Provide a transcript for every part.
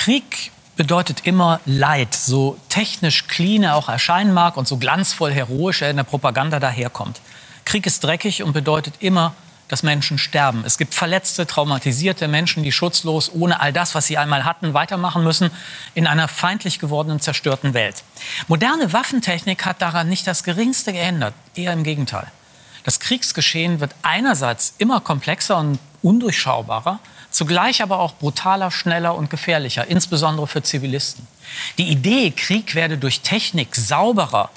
Krieg bedeutet immer Leid, so technisch clean er auch erscheinen mag und so glanzvoll heroisch er in der Propaganda daherkommt. Krieg ist dreckig und bedeutet immer, dass Menschen sterben. Es gibt verletzte, traumatisierte Menschen, die schutzlos, ohne all das, was sie einmal hatten, weitermachen müssen in einer feindlich gewordenen, zerstörten Welt. Moderne Waffentechnik hat daran nicht das Geringste geändert, eher im Gegenteil. Das Kriegsgeschehen wird einerseits immer komplexer und undurchschaubarer, zugleich aber auch brutaler, schneller und gefährlicher, insbesondere für Zivilisten. Die Idee, Krieg werde durch Technik sauberer,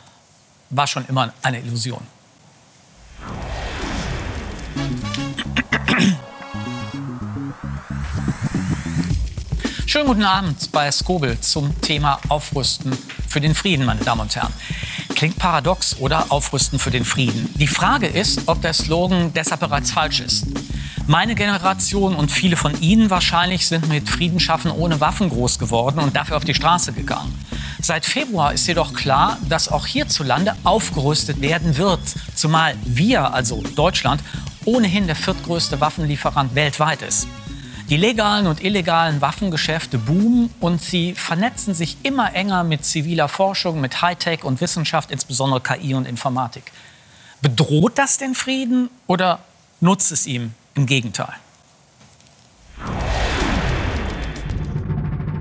war schon immer eine Illusion. Schönen guten Abend bei Skobel zum Thema Aufrüsten für den Frieden, meine Damen und Herren. Klingt paradox, oder? Aufrüsten für den Frieden. Die Frage ist, ob der Slogan deshalb bereits falsch ist. Meine Generation und viele von Ihnen wahrscheinlich sind mit Frieden schaffen ohne Waffen groß geworden und dafür auf die Straße gegangen. Seit Februar ist jedoch klar, dass auch hierzulande aufgerüstet werden wird, zumal wir, also Deutschland, ohnehin der viertgrößte Waffenlieferant weltweit ist. Die legalen und illegalen Waffengeschäfte boomen und sie vernetzen sich immer enger mit ziviler Forschung, mit Hightech und Wissenschaft, insbesondere KI und Informatik. Bedroht das den Frieden oder nutzt es ihm im Gegenteil?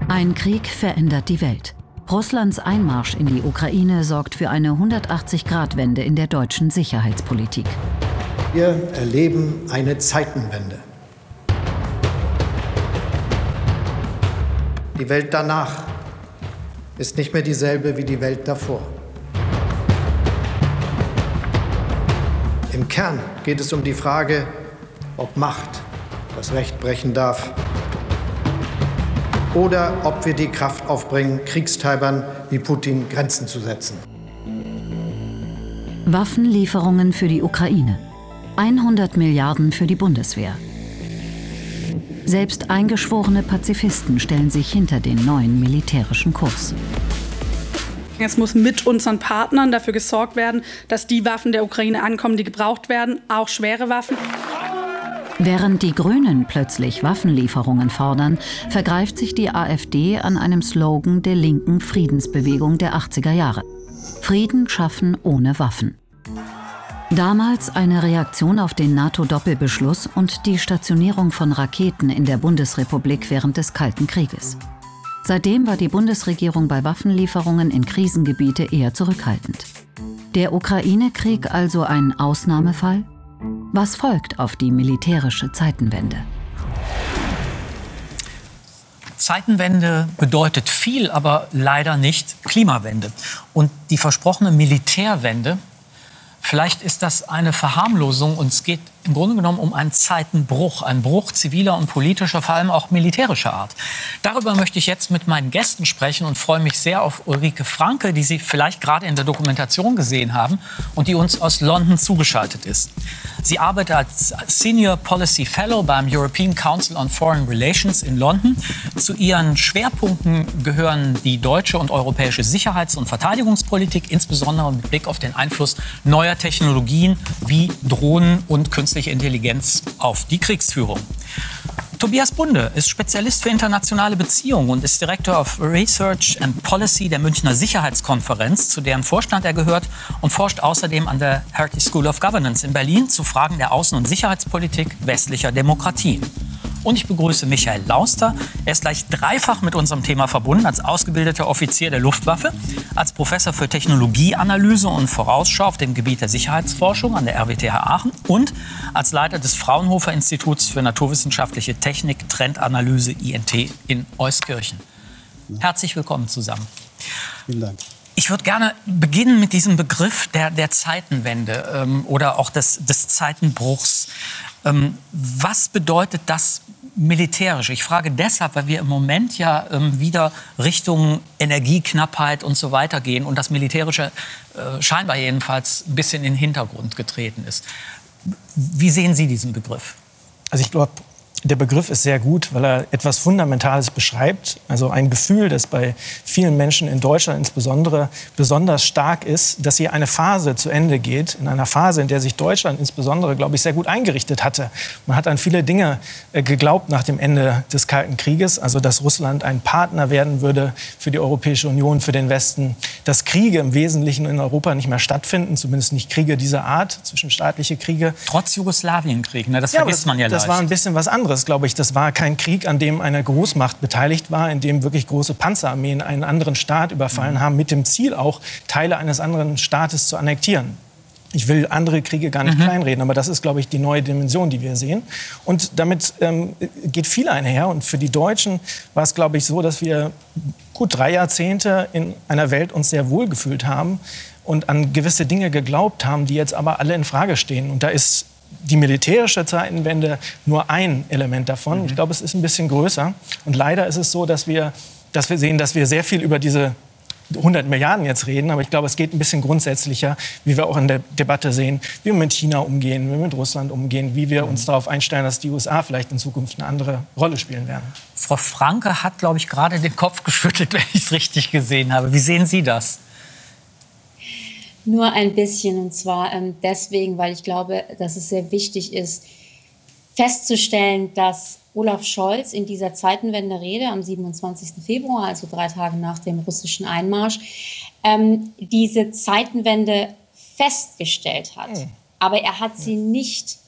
Ein Krieg verändert die Welt. Russlands Einmarsch in die Ukraine sorgt für eine 180-Grad-Wende in der deutschen Sicherheitspolitik. Wir erleben eine Zeitenwende. Die Welt danach ist nicht mehr dieselbe wie die Welt davor. Im Kern geht es um die Frage, ob Macht das Recht brechen darf oder ob wir die Kraft aufbringen, Kriegstreibern wie Putin Grenzen zu setzen. Waffenlieferungen für die Ukraine. 100 Milliarden für die Bundeswehr. Selbst eingeschworene Pazifisten stellen sich hinter den neuen militärischen Kurs. Es muss mit unseren Partnern dafür gesorgt werden, dass die Waffen der Ukraine ankommen, die gebraucht werden, auch schwere Waffen. Während die Grünen plötzlich Waffenlieferungen fordern, vergreift sich die AfD an einem Slogan der linken Friedensbewegung der 80er Jahre. Frieden schaffen ohne Waffen. Damals eine Reaktion auf den NATO-Doppelbeschluss und die Stationierung von Raketen in der Bundesrepublik während des Kalten Krieges. Seitdem war die Bundesregierung bei Waffenlieferungen in Krisengebiete eher zurückhaltend. Der Ukraine-Krieg also ein Ausnahmefall? Was folgt auf die militärische Zeitenwende? Zeitenwende bedeutet viel, aber leider nicht Klimawende. Und die versprochene Militärwende Vielleicht ist das eine Verharmlosung und es geht im Grunde genommen um einen Zeitenbruch, einen Bruch ziviler und politischer, vor allem auch militärischer Art. Darüber möchte ich jetzt mit meinen Gästen sprechen und freue mich sehr auf Ulrike Franke, die Sie vielleicht gerade in der Dokumentation gesehen haben und die uns aus London zugeschaltet ist. Sie arbeitet als Senior Policy Fellow beim European Council on Foreign Relations in London. Zu ihren Schwerpunkten gehören die deutsche und europäische Sicherheits- und Verteidigungspolitik, insbesondere mit Blick auf den Einfluss neuer Technologien wie Drohnen und künstliche künstliche Intelligenz auf die Kriegsführung. Tobias Bunde ist Spezialist für internationale Beziehungen und ist Director of Research and Policy der Münchner Sicherheitskonferenz, zu deren Vorstand er gehört und forscht außerdem an der Heritage School of Governance in Berlin zu Fragen der Außen- und Sicherheitspolitik westlicher Demokratien. Und ich begrüße Michael Lauster. Er ist gleich dreifach mit unserem Thema verbunden, als ausgebildeter Offizier der Luftwaffe, als Professor für Technologieanalyse und Vorausschau auf dem Gebiet der Sicherheitsforschung an der RWTH Aachen und als Leiter des Fraunhofer Instituts für naturwissenschaftliche Technik, Trendanalyse INT in Euskirchen. Herzlich willkommen zusammen. Vielen Dank. Ich würde gerne beginnen mit diesem Begriff der, der Zeitenwende ähm, oder auch des, des Zeitenbruchs. Ähm, was bedeutet das militärisch? Ich frage deshalb, weil wir im Moment ja ähm, wieder Richtung Energieknappheit und so weiter gehen und das Militärische äh, scheinbar jedenfalls ein bisschen in den Hintergrund getreten ist. Wie sehen Sie diesen Begriff? Also ich glaube, der Begriff ist sehr gut, weil er etwas Fundamentales beschreibt. Also ein Gefühl, das bei vielen Menschen in Deutschland insbesondere besonders stark ist, dass hier eine Phase zu Ende geht. In einer Phase, in der sich Deutschland insbesondere, glaube ich, sehr gut eingerichtet hatte. Man hat an viele Dinge äh, geglaubt nach dem Ende des Kalten Krieges. Also, dass Russland ein Partner werden würde für die Europäische Union, für den Westen. Dass Kriege im Wesentlichen in Europa nicht mehr stattfinden, zumindest nicht Kriege dieser Art, zwischenstaatliche Kriege. Trotz Jugoslawienkrieg, ne? das vergisst das, man ja Das leicht. war ein bisschen was anderes anderes, glaube ich. Das war kein Krieg, an dem eine Großmacht beteiligt war, in dem wirklich große Panzerarmeen einen anderen Staat überfallen mhm. haben, mit dem Ziel auch, Teile eines anderen Staates zu annektieren. Ich will andere Kriege gar nicht mhm. kleinreden, aber das ist, glaube ich, die neue Dimension, die wir sehen. Und damit ähm, geht viel einher. Und für die Deutschen war es, glaube ich, so, dass wir gut drei Jahrzehnte in einer Welt uns sehr wohl gefühlt haben und an gewisse Dinge geglaubt haben, die jetzt aber alle in Frage stehen. Und da ist die militärische Zeitenwende nur ein Element davon. Mhm. Ich glaube, es ist ein bisschen größer. Und leider ist es so, dass wir, dass wir sehen, dass wir sehr viel über diese 100 Milliarden jetzt reden, aber ich glaube, es geht ein bisschen grundsätzlicher, wie wir auch in der Debatte sehen, wie wir mit China umgehen, wie wir mit Russland umgehen, wie wir uns darauf einstellen, dass die USA vielleicht in Zukunft eine andere Rolle spielen werden. Frau Franke hat, glaube ich, gerade den Kopf geschüttelt, wenn ich es richtig gesehen habe. Wie sehen Sie das? Nur ein bisschen und zwar ähm, deswegen, weil ich glaube, dass es sehr wichtig ist, festzustellen, dass Olaf Scholz in dieser Zeitenwende-Rede am 27. Februar, also drei Tage nach dem russischen Einmarsch, ähm, diese Zeitenwende festgestellt hat. Mhm. Aber er hat sie nicht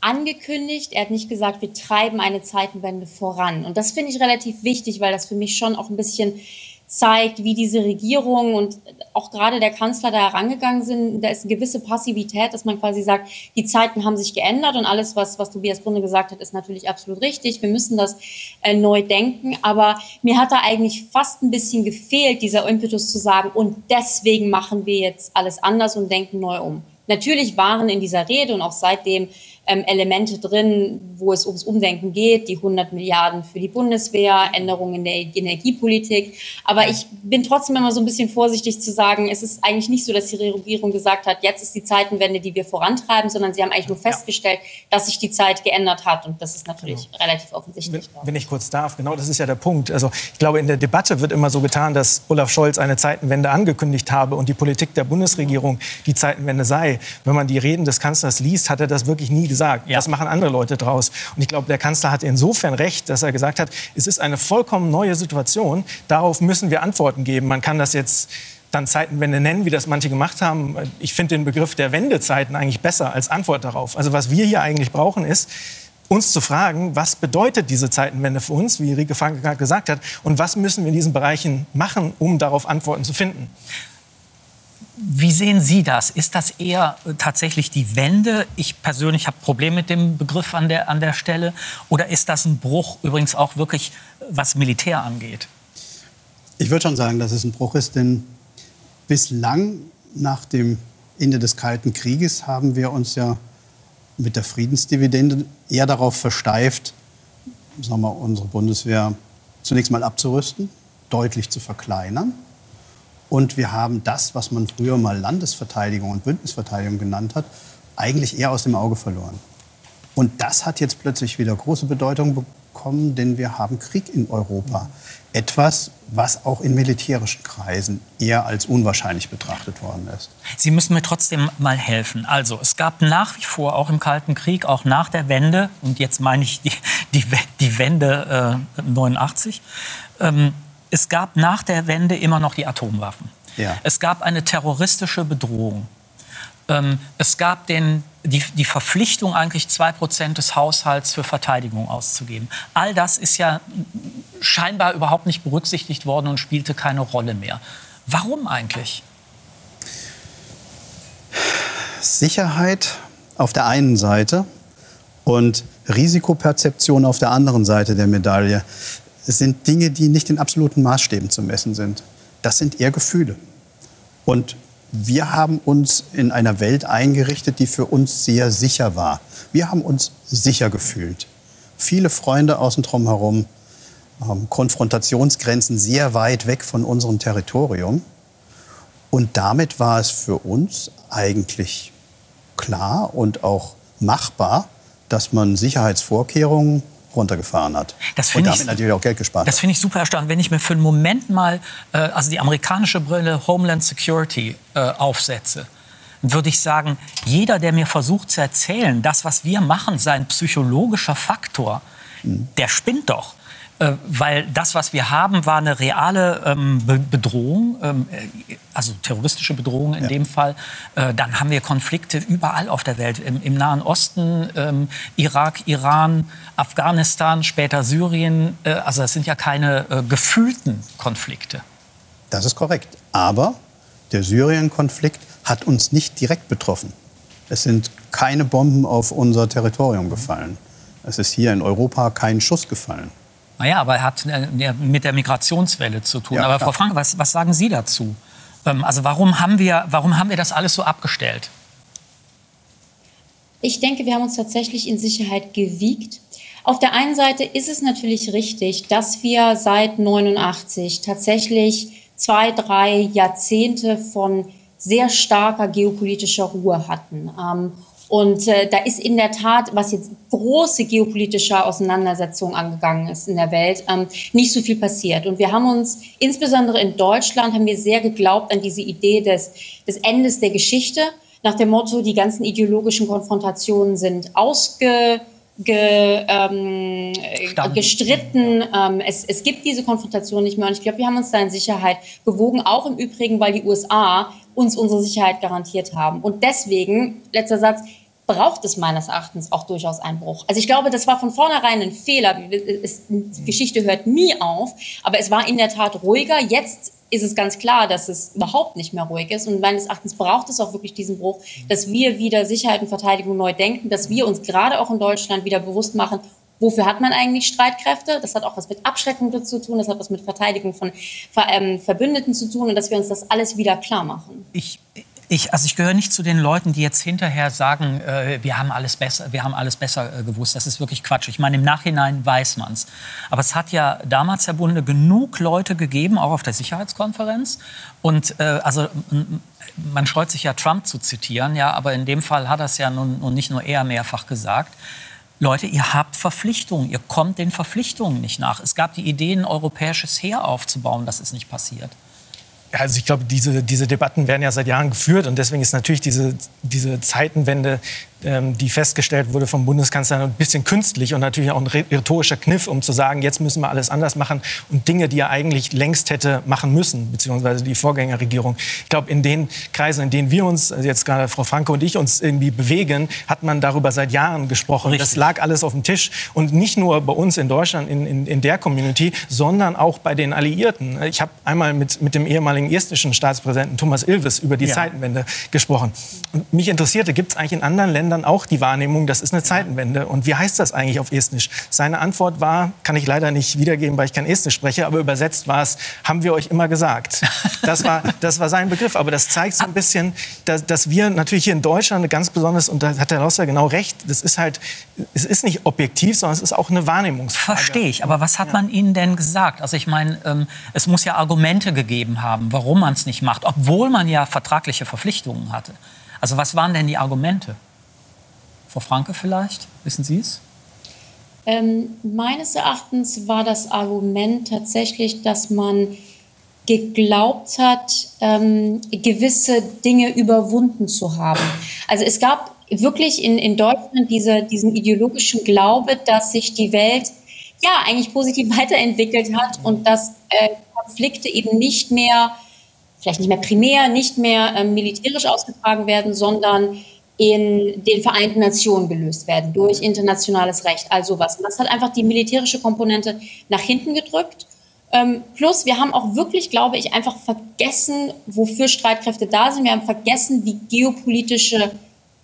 angekündigt. Er hat nicht gesagt, wir treiben eine Zeitenwende voran. Und das finde ich relativ wichtig, weil das für mich schon auch ein bisschen zeigt, wie diese Regierung und auch gerade der Kanzler da herangegangen sind. Da ist eine gewisse Passivität, dass man quasi sagt, die Zeiten haben sich geändert und alles, was, was Tobias Brunne gesagt hat, ist natürlich absolut richtig. Wir müssen das äh, neu denken. Aber mir hat da eigentlich fast ein bisschen gefehlt, dieser Impetus zu sagen, und deswegen machen wir jetzt alles anders und denken neu um. Natürlich waren in dieser Rede und auch seitdem ähm, Elemente drin, wo es ums Umdenken geht, die 100 Milliarden für die Bundeswehr, Änderungen in der Energiepolitik. Aber ich bin trotzdem immer so ein bisschen vorsichtig zu sagen, es ist eigentlich nicht so, dass die Regierung gesagt hat, jetzt ist die Zeitenwende, die wir vorantreiben, sondern sie haben eigentlich nur festgestellt, dass sich die Zeit geändert hat. Und das ist natürlich genau. relativ offensichtlich. Wenn, wenn ich kurz darf, genau das ist ja der Punkt. Also ich glaube, in der Debatte wird immer so getan, dass Olaf Scholz eine Zeitenwende angekündigt habe und die Politik der Bundesregierung die Zeitenwende sei. Wenn man die Reden des Kanzlers liest, hat er das wirklich nie gesagt. Ja. Das machen andere Leute draus. Und ich glaube, der Kanzler hat insofern recht, dass er gesagt hat, es ist eine vollkommen neue Situation. Darauf müssen wir Antworten geben. Man kann das jetzt dann Zeitenwende nennen, wie das manche gemacht haben. Ich finde den Begriff der Wendezeiten eigentlich besser als Antwort darauf. Also was wir hier eigentlich brauchen ist, uns zu fragen, was bedeutet diese Zeitenwende für uns, wie Rike Franke gerade gesagt hat, und was müssen wir in diesen Bereichen machen, um darauf Antworten zu finden. Wie sehen Sie das? Ist das eher tatsächlich die Wende? Ich persönlich habe Probleme mit dem Begriff an der, an der Stelle. Oder ist das ein Bruch übrigens auch wirklich, was Militär angeht? Ich würde schon sagen, dass es ein Bruch ist, denn bislang nach dem Ende des Kalten Krieges haben wir uns ja mit der Friedensdividende eher darauf versteift, sagen wir, unsere Bundeswehr zunächst mal abzurüsten, deutlich zu verkleinern und wir haben das, was man früher mal Landesverteidigung und Bündnisverteidigung genannt hat, eigentlich eher aus dem Auge verloren. Und das hat jetzt plötzlich wieder große Bedeutung bekommen, denn wir haben Krieg in Europa. Etwas, was auch in militärischen Kreisen eher als unwahrscheinlich betrachtet worden ist. Sie müssen mir trotzdem mal helfen. Also, es gab nach wie vor, auch im Kalten Krieg, auch nach der Wende, und jetzt meine ich die, die, die Wende äh, 89, ähm, es gab nach der Wende immer noch die Atomwaffen. Ja. Es gab eine terroristische Bedrohung. Ähm, es gab den, die, die Verpflichtung, eigentlich zwei Prozent des Haushalts für Verteidigung auszugeben. All das ist ja scheinbar überhaupt nicht berücksichtigt worden und spielte keine Rolle mehr. Warum eigentlich? Sicherheit auf der einen Seite und Risikoperzeption auf der anderen Seite der Medaille. Sind Dinge, die nicht in absoluten Maßstäben zu messen sind. Das sind eher Gefühle. Und wir haben uns in einer Welt eingerichtet, die für uns sehr sicher war. Wir haben uns sicher gefühlt. Viele Freunde außen drum herum, ähm, Konfrontationsgrenzen sehr weit weg von unserem Territorium. Und damit war es für uns eigentlich klar und auch machbar, dass man Sicherheitsvorkehrungen runtergefahren hat. Das und finde damit ich, natürlich auch Geld gespart das finde ich super erstaunlich. Wenn ich mir für einen Moment mal äh, also die amerikanische Brille Homeland Security äh, aufsetze, würde ich sagen, jeder, der mir versucht zu erzählen, das, was wir machen, sei ein psychologischer Faktor, der spinnt doch. Äh, weil das, was wir haben, war eine reale ähm, Be Bedrohung, ähm, äh, also terroristische Bedrohung in Ja. dem Fall. Äh, dann haben wir Konflikte überall auf der Welt, im, im Nahen Osten, ähm, Irak, Iran, Afghanistan, später Syrien. Äh, also das sind ja keine äh, gefühlten Konflikte. Das ist korrekt. Aber der Syrien-Konflikt hat uns nicht direkt betroffen. Es sind keine Bomben auf unser Territorium gefallen. Es ist hier in Europa kein Schuss gefallen. Naja, aber er hat äh, mit der Migrationswelle zu tun. Ja, aber klar. Frau Franke, was, was sagen Sie dazu? Ähm, also warum haben, wir, warum haben wir das alles so abgestellt? Ich denke, wir haben uns tatsächlich in Sicherheit gewiegt. Auf der einen Seite ist es natürlich richtig, dass wir seit 89 tatsächlich zwei, drei Jahrzehnte von sehr starker geopolitischer Ruhe hatten. Und äh, da ist in der Tat, was jetzt große geopolitische Auseinandersetzungen angegangen ist in der Welt, ähm, nicht so viel passiert. Und wir haben uns, insbesondere in Deutschland, haben wir sehr geglaubt an diese Idee des, des Endes der Geschichte, nach dem Motto, die ganzen ideologischen Konfrontationen sind ausge, ge, ähm, äh, gestritten. Ähm, es, es gibt diese Konfrontation nicht mehr. Und ich glaube, wir haben uns da in Sicherheit bewogen, auch im Übrigen, weil die USA uns unsere Sicherheit garantiert haben. Und deswegen, letzter Satz, braucht es meines Erachtens auch durchaus einen Bruch. Also ich glaube, das war von vornherein ein Fehler. Die Geschichte hört nie auf, aber es war in der Tat ruhiger. Jetzt ist es ganz klar, dass es überhaupt nicht mehr ruhig ist. Und meines Erachtens braucht es auch wirklich diesen Bruch, dass wir wieder Sicherheit und Verteidigung neu denken, dass wir uns gerade auch in Deutschland wieder bewusst machen, wofür hat man eigentlich Streitkräfte? Das hat auch was mit Abschreckung zu tun, das hat was mit Verteidigung von ähm, Verbündeten zu tun und dass wir uns das alles wieder klar machen. Ich, ich, also ich gehöre nicht zu den Leuten, die jetzt hinterher sagen, äh, wir haben alles besser, wir haben alles besser äh, gewusst. Das ist wirklich Quatsch. Ich meine, im Nachhinein weiß man's. Aber es hat ja damals, Herr Bunde, genug Leute gegeben, auch auf der Sicherheitskonferenz. Und äh, also man scheut sich ja Trump zu zitieren, ja, aber in dem Fall hat er es ja nun, nun nicht nur er mehrfach gesagt. Leute, ihr habt Verpflichtungen, ihr kommt den Verpflichtungen nicht nach. Es gab die Idee, ein europäisches Heer aufzubauen, das ist nicht passiert. Also ich glaube, diese, diese Debatten werden ja seit Jahren geführt und deswegen ist natürlich diese, diese Zeitenwende, die festgestellt wurde vom Bundeskanzler, ein bisschen künstlich und natürlich auch ein rhetorischer Kniff, um zu sagen, jetzt müssen wir alles anders machen und Dinge, die er eigentlich längst hätte machen müssen, beziehungsweise die Vorgängerregierung. Ich glaube, in den Kreisen, in denen wir uns, also jetzt gerade Frau Franke und ich uns irgendwie bewegen, hat man darüber seit Jahren gesprochen. Richtig. Das lag alles auf dem Tisch und nicht nur bei uns in Deutschland, in, in, in der Community, sondern auch bei den Alliierten. Ich habe einmal mit, mit dem ehemaligen estnischen Staatspräsidenten Thomas Ilves über die Ja. Zeitenwende gesprochen. Und mich interessierte, gibt es eigentlich in anderen Ländern auch die Wahrnehmung, das ist eine Zeitenwende? Und wie heißt das eigentlich auf Estnisch? Seine Antwort war, kann ich leider nicht wiedergeben, weil ich kein Estnisch spreche, aber übersetzt war es, haben wir euch immer gesagt. Das war, das war sein Begriff. Aber das zeigt so ein bisschen, dass, dass wir natürlich hier in Deutschland eine ganz besonders, und da hat der Rosser genau recht, das ist halt, es ist nicht objektiv, sondern es ist auch eine Wahrnehmungsfrage. Verstehe ich, aber was hat man Ihnen denn gesagt? Also ich meine, ähm, es muss ja Argumente gegeben haben, warum man es nicht macht, obwohl man ja vertragliche Verpflichtungen hatte. Also was waren denn die Argumente? Frau Franke vielleicht, wissen Sie es? Ähm, meines Erachtens war das Argument tatsächlich, dass man geglaubt hat, ähm, gewisse Dinge überwunden zu haben. Also es gab wirklich in, in Deutschland diese, diesen ideologischen Glaube, dass sich die Welt ja eigentlich positiv weiterentwickelt hat und dass äh, Konflikte eben nicht mehr, vielleicht nicht mehr primär, nicht mehr ähm, militärisch ausgetragen werden, sondern in den Vereinten Nationen gelöst werden durch internationales Recht, also was. Und das hat einfach die militärische Komponente nach hinten gedrückt. Ähm, plus, wir haben auch wirklich, glaube ich, einfach vergessen, wofür Streitkräfte da sind. Wir haben vergessen, wie geopolitische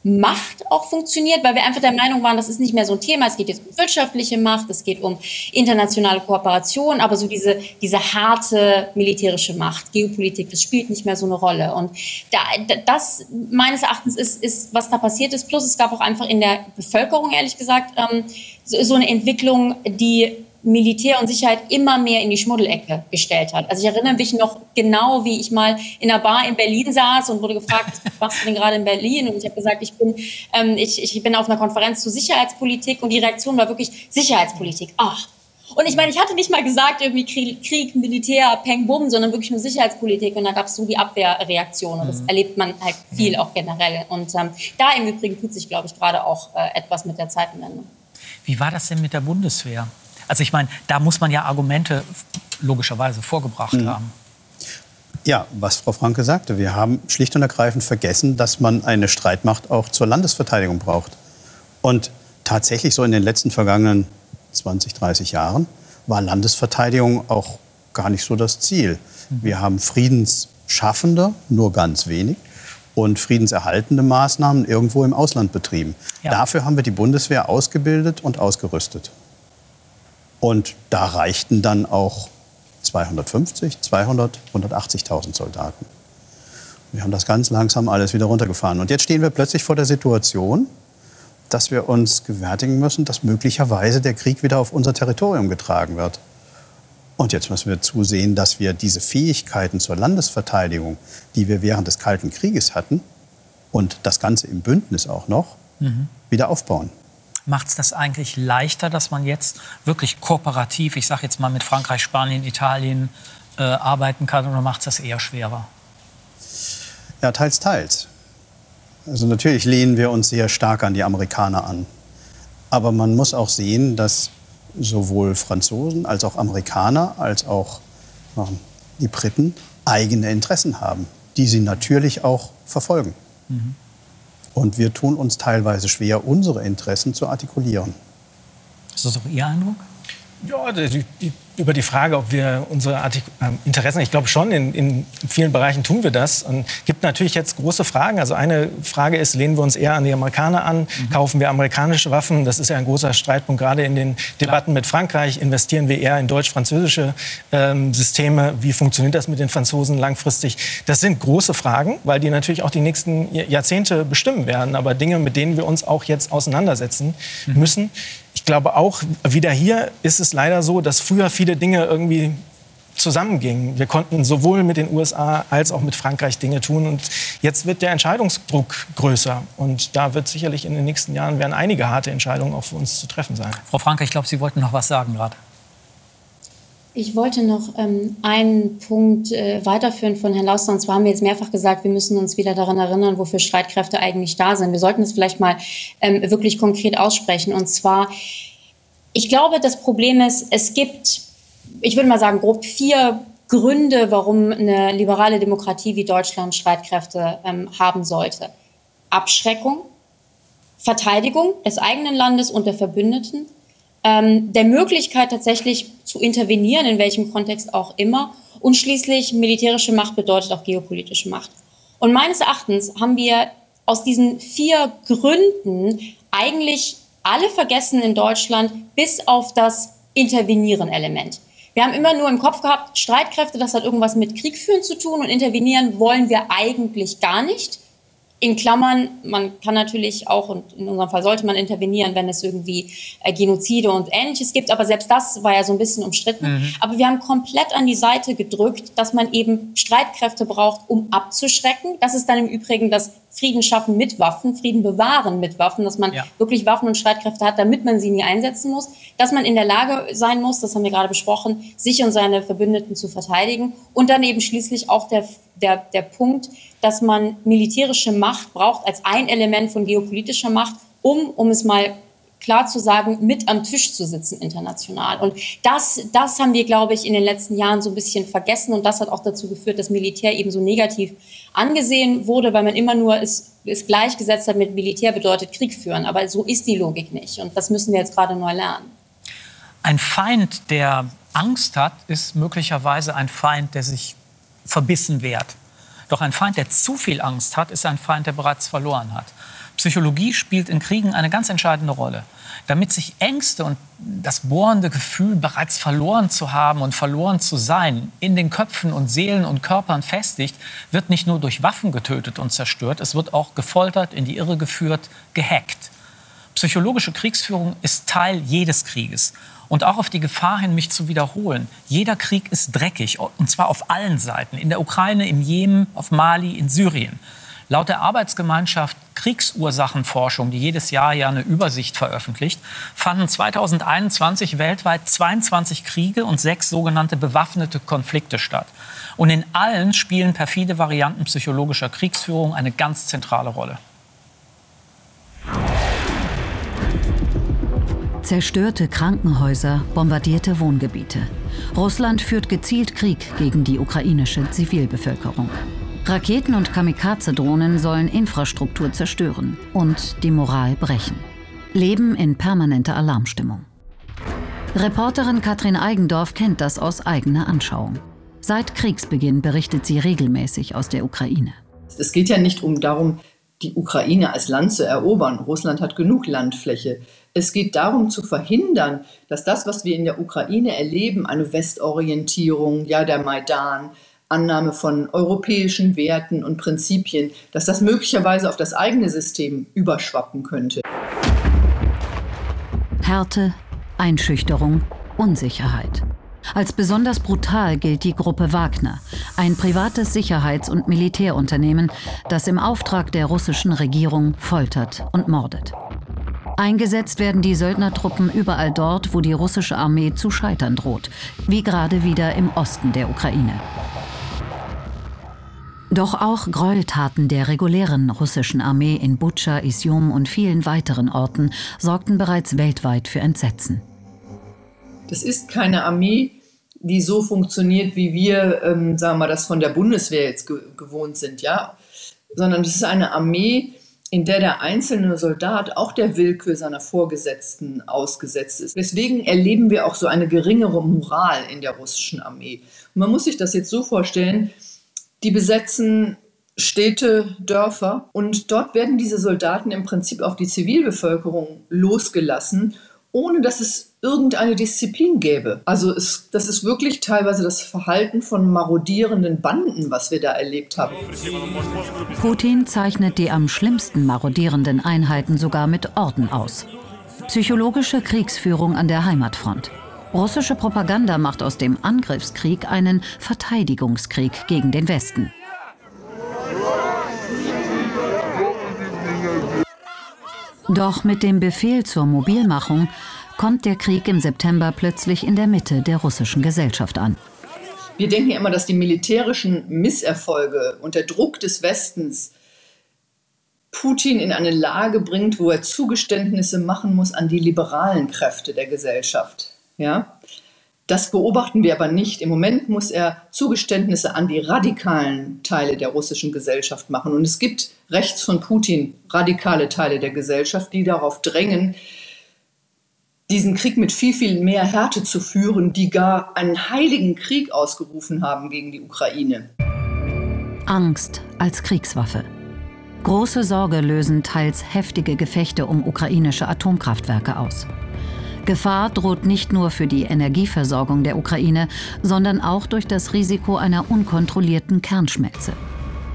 Macht auch funktioniert, weil wir einfach der Meinung waren, das ist nicht mehr so ein Thema. Es geht jetzt um wirtschaftliche Macht, es geht um internationale Kooperation, aber so diese, diese harte militärische Macht, Geopolitik, das spielt nicht mehr so eine Rolle. Und da, da- das meines Erachtens ist, ist, was da passiert ist. Plus es gab auch einfach in der Bevölkerung, ehrlich gesagt, ähm, so eine Entwicklung, die Militär und Sicherheit immer mehr in die Schmuddelecke gestellt hat. Also ich erinnere mich noch genau, wie ich mal in einer Bar in Berlin saß und wurde gefragt, was machst du denn gerade in Berlin? Und ich habe gesagt, ich bin, ähm, ich, ich bin auf einer Konferenz zu Sicherheitspolitik und die Reaktion war wirklich Sicherheitspolitik. Ach, und ich meine, ich hatte nicht mal gesagt, irgendwie Krieg, Krieg Militär, Peng, Bum, sondern wirklich nur Sicherheitspolitik. Und da gab es so die Abwehrreaktion. Und das mhm. erlebt man halt viel mhm. auch generell. Und ähm, da im Übrigen tut sich, glaube ich, gerade auch äh, etwas mit der Zeitenwende. Wie war das denn mit der Bundeswehr? Also ich meine, da muss man ja Argumente logischerweise vorgebracht mhm. haben. Ja, was Frau Franke sagte, wir haben schlicht und ergreifend vergessen, dass man eine Streitmacht auch zur Landesverteidigung braucht. Und tatsächlich so in den letzten vergangenen 20, 30 Jahren war Landesverteidigung auch gar nicht so das Ziel. Wir haben Friedensschaffende, nur ganz wenig, und friedenserhaltende Maßnahmen irgendwo im Ausland betrieben. Ja. Dafür haben wir die Bundeswehr ausgebildet und ausgerüstet. Und da reichten dann auch 250, 200, 180.000 Soldaten. Wir haben das ganz langsam alles wieder runtergefahren. Und jetzt stehen wir plötzlich vor der Situation, dass wir uns gewärtigen müssen, dass möglicherweise der Krieg wieder auf unser Territorium getragen wird. Und jetzt müssen wir zusehen, dass wir diese Fähigkeiten zur Landesverteidigung, die wir während des Kalten Krieges hatten, und das Ganze im Bündnis auch noch, mhm. wieder aufbauen. Macht es das eigentlich leichter, dass man jetzt wirklich kooperativ, ich sage jetzt mal mit Frankreich, Spanien, Italien, äh, arbeiten kann oder macht es das eher schwerer? Ja, teils, teils. Also natürlich lehnen wir uns sehr stark an die Amerikaner an. Aber man muss auch sehen, dass sowohl Franzosen als auch Amerikaner als auch äh, die Briten eigene Interessen haben, die sie natürlich auch verfolgen. Mhm. Und wir tun uns teilweise schwer, unsere Interessen zu artikulieren. Ist das auch Ihr Eindruck? Ja, die, die über die Frage, ob wir unsere Artik ähm, Interessen, ich glaube schon, in, in, vielen Bereichen tun wir das. Und gibt natürlich jetzt große Fragen. Also eine Frage ist, lehnen wir uns eher an die Amerikaner an? Mhm. Kaufen wir amerikanische Waffen? Das ist ja ein großer Streitpunkt, gerade in den Debatten mit Frankreich. Investieren wir eher in deutsch-französische ähm, Systeme? Wie funktioniert das mit den Franzosen langfristig? Das sind große Fragen, weil die natürlich auch die nächsten Jahrzehnte bestimmen werden. Aber Dinge, mit denen wir uns auch jetzt auseinandersetzen mhm. müssen. Ich glaube auch, wieder hier ist es leider so, dass früher viele Dinge irgendwie zusammengingen. Wir konnten sowohl mit den USA als auch mit Frankreich Dinge tun. Und jetzt wird der Entscheidungsdruck größer. Und da wird sicherlich in den nächsten Jahren werden einige harte Entscheidungen auch für uns zu treffen sein. Frau Franke, ich glaube, Sie wollten noch was sagen gerade. Ich wollte noch ähm, einen Punkt äh, weiterführen von Herrn Lauster. Und zwar haben wir jetzt mehrfach gesagt, wir müssen uns wieder daran erinnern, wofür Streitkräfte eigentlich da sind. Wir sollten es vielleicht mal ähm, wirklich konkret aussprechen. Und zwar, ich glaube, das Problem ist, es gibt, ich würde mal sagen, grob vier Gründe, warum eine liberale Demokratie wie Deutschland Streitkräfte ähm, haben sollte. Abschreckung, Verteidigung des eigenen Landes und der Verbündeten, ähm, der Möglichkeit tatsächlich zu intervenieren, in welchem Kontext auch immer. Und schließlich militärische Macht bedeutet auch geopolitische Macht. Und meines Erachtens haben wir aus diesen vier Gründen eigentlich alle vergessen in Deutschland, bis auf das Intervenieren-Element. Wir haben immer nur im Kopf gehabt, Streitkräfte, das hat irgendwas mit Krieg führen zu tun und intervenieren wollen wir eigentlich gar nicht in Klammern, man kann natürlich auch, und in unserem Fall sollte man intervenieren, wenn es irgendwie äh, Genozide und Ähnliches gibt, aber selbst das war ja so ein bisschen umstritten. Mhm. Aber wir haben komplett an die Seite gedrückt, dass man eben Streitkräfte braucht, um abzuschrecken. Das ist dann im Übrigen das Frieden schaffen mit Waffen, Frieden bewahren mit Waffen, dass man ja. wirklich Waffen und Streitkräfte hat, damit man sie nie einsetzen muss, dass man in der Lage sein muss, das haben wir gerade besprochen, sich und seine Verbündeten zu verteidigen und dann eben schließlich auch der, der, der Punkt, dass man militärische Macht braucht als ein Element von geopolitischer Macht, um, um es mal klar zu sagen, mit am Tisch zu sitzen international. Und das, das haben wir, glaube ich, in den letzten Jahren so ein bisschen vergessen. Und das hat auch dazu geführt, dass Militär eben so negativ angesehen wurde, weil man immer nur es, es gleichgesetzt hat mit Militär bedeutet Krieg führen. Aber so ist die Logik nicht. Und das müssen wir jetzt gerade neu lernen. Ein Feind, der Angst hat, ist möglicherweise ein Feind, der sich verbissen wehrt. Doch ein Feind, der zu viel Angst hat, ist ein Feind, der bereits verloren hat. Psychologie spielt in Kriegen eine ganz entscheidende Rolle. Damit sich Ängste und das bohrende Gefühl, bereits verloren zu haben und verloren zu sein, in den Köpfen und Seelen und Körpern festigt, wird nicht nur durch Waffen getötet und zerstört, es wird auch gefoltert, in die Irre geführt, gehackt. Psychologische Kriegsführung ist Teil jedes Krieges. Und auch auf die Gefahr hin, mich zu wiederholen. Jeder Krieg ist dreckig, und zwar auf allen Seiten. In der Ukraine, im Jemen, auf Mali, in Syrien. Laut der Arbeitsgemeinschaft Kriegsursachenforschung, die jedes Jahr ja eine Übersicht veröffentlicht, fanden 2021 weltweit 22 Kriege und sechs sogenannte bewaffnete Konflikte statt. Und in allen spielen perfide Varianten psychologischer Kriegsführung eine ganz zentrale Rolle. Zerstörte Krankenhäuser, bombardierte Wohngebiete. Russland führt gezielt Krieg gegen die ukrainische Zivilbevölkerung. Raketen und Kamikaze-Drohnen sollen Infrastruktur zerstören und die Moral brechen. Leben in permanenter Alarmstimmung. Reporterin Katrin Eigendorf kennt das aus eigener Anschauung. Seit Kriegsbeginn berichtet sie regelmäßig aus der Ukraine. Es geht ja nicht um darum, die Ukraine als Land zu erobern. Russland hat genug Landfläche. Es geht darum zu verhindern, dass das, was wir in der Ukraine erleben, eine Westorientierung, ja der Maidan, Annahme von europäischen Werten und Prinzipien, dass das möglicherweise auf das eigene System überschwappen könnte. Härte, Einschüchterung, Unsicherheit. Als besonders brutal gilt die Gruppe Wagner, ein privates Sicherheits- und Militärunternehmen, das im Auftrag der russischen Regierung foltert und mordet. Eingesetzt werden die Söldnertruppen überall dort, wo die russische Armee zu scheitern droht, wie gerade wieder im Osten der Ukraine. Doch auch Gräueltaten der regulären russischen Armee in Butscha, Isium und vielen weiteren Orten sorgten bereits weltweit für Entsetzen. Das ist keine Armee, die so funktioniert, wie wir, ähm, sagen wir mal, das von der Bundeswehr jetzt ge gewohnt sind, ja, sondern es ist eine Armee, in der der einzelne Soldat auch der Willkür seiner Vorgesetzten ausgesetzt ist. Deswegen erleben wir auch so eine geringere Moral in der russischen Armee. Und man muss sich das jetzt so vorstellen, die besetzen Städte, Dörfer und dort werden diese Soldaten im Prinzip auf die Zivilbevölkerung losgelassen, ohne dass es irgendeine Disziplin gäbe. Also es, das ist wirklich teilweise das Verhalten von marodierenden Banden, was wir da erlebt haben. Putin zeichnet die am schlimmsten marodierenden Einheiten sogar mit Orden aus. Psychologische Kriegsführung an der Heimatfront. Russische Propaganda macht aus dem Angriffskrieg einen Verteidigungskrieg gegen den Westen. Doch mit dem Befehl zur Mobilmachung kommt der Krieg im September plötzlich in der Mitte der russischen Gesellschaft an. Wir denken immer, dass die militärischen Misserfolge und der Druck des Westens Putin in eine Lage bringt, wo er Zugeständnisse machen muss an die liberalen Kräfte der Gesellschaft. Ja? Das beobachten wir aber nicht. Im Moment muss er Zugeständnisse an die radikalen Teile der russischen Gesellschaft machen. Und es gibt rechts von Putin radikale Teile der Gesellschaft, die darauf drängen, diesen Krieg mit viel, viel mehr Härte zu führen, die gar einen heiligen Krieg ausgerufen haben gegen die Ukraine. Angst als Kriegswaffe. Große Sorge lösen teils heftige Gefechte um ukrainische Atomkraftwerke aus. Gefahr droht nicht nur für die Energieversorgung der Ukraine, sondern auch durch das Risiko einer unkontrollierten Kernschmelze.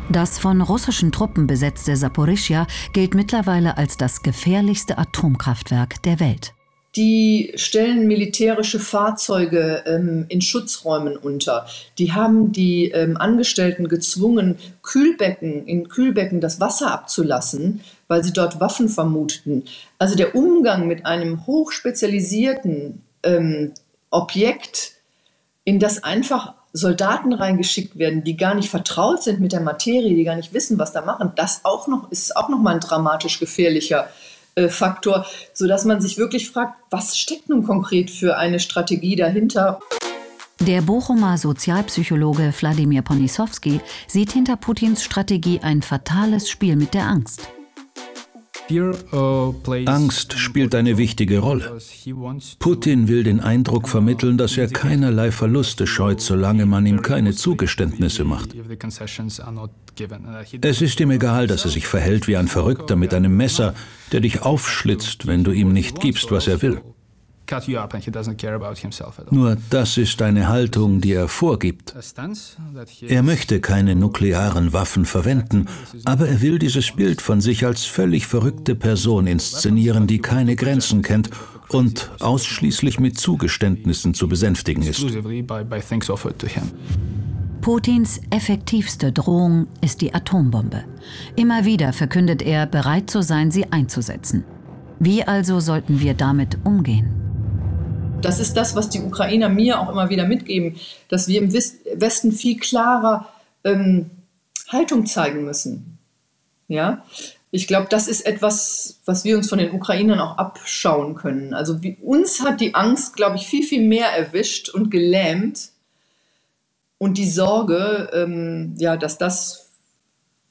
Das von russischen Truppen besetzte Saporischja gilt mittlerweile als das gefährlichste Atomkraftwerk der Welt. Die stellen militärische Fahrzeuge ähm, in Schutzräumen unter. Die haben die ähm, Angestellten gezwungen, Kühlbecken, in Kühlbecken das Wasser abzulassen, weil sie dort Waffen vermuteten. Also der Umgang mit einem hochspezialisierten ähm, Objekt, in das einfach Soldaten reingeschickt werden, die gar nicht vertraut sind mit der Materie, die gar nicht wissen, was da machen, das auch noch, ist auch noch mal ein dramatisch gefährlicher äh, Faktor, sodass man sich wirklich fragt, was steckt nun konkret für eine Strategie dahinter? Der Bochumer Sozialpsychologe Wladimir Ponisowski sieht hinter Putins Strategie ein fatales Spiel mit der Angst. Angst spielt eine wichtige Rolle. Putin will den Eindruck vermitteln, dass er keinerlei Verluste scheut, solange man ihm keine Zugeständnisse macht. Es ist ihm egal, dass er sich verhält wie ein Verrückter mit einem Messer, der dich aufschlitzt, wenn du ihm nicht gibst, was er will. Nur das ist eine Haltung, die er vorgibt. Er möchte keine nuklearen Waffen verwenden, aber er will dieses Bild von sich als völlig verrückte Person inszenieren, die keine Grenzen kennt und ausschließlich mit Zugeständnissen zu besänftigen ist. Putins effektivste Drohung ist die Atombombe. Immer wieder verkündet er, bereit zu sein, sie einzusetzen. Wie also sollten wir damit umgehen? Das ist das, was die Ukrainer mir auch immer wieder mitgeben, dass wir im Westen viel klarer ähm, Haltung zeigen müssen. Ja, ich glaube, das ist etwas, was wir uns von den Ukrainern auch abschauen können. Also wie, uns hat die Angst, glaube ich, viel, viel mehr erwischt und gelähmt. Und die Sorge, ähm, ja, dass das,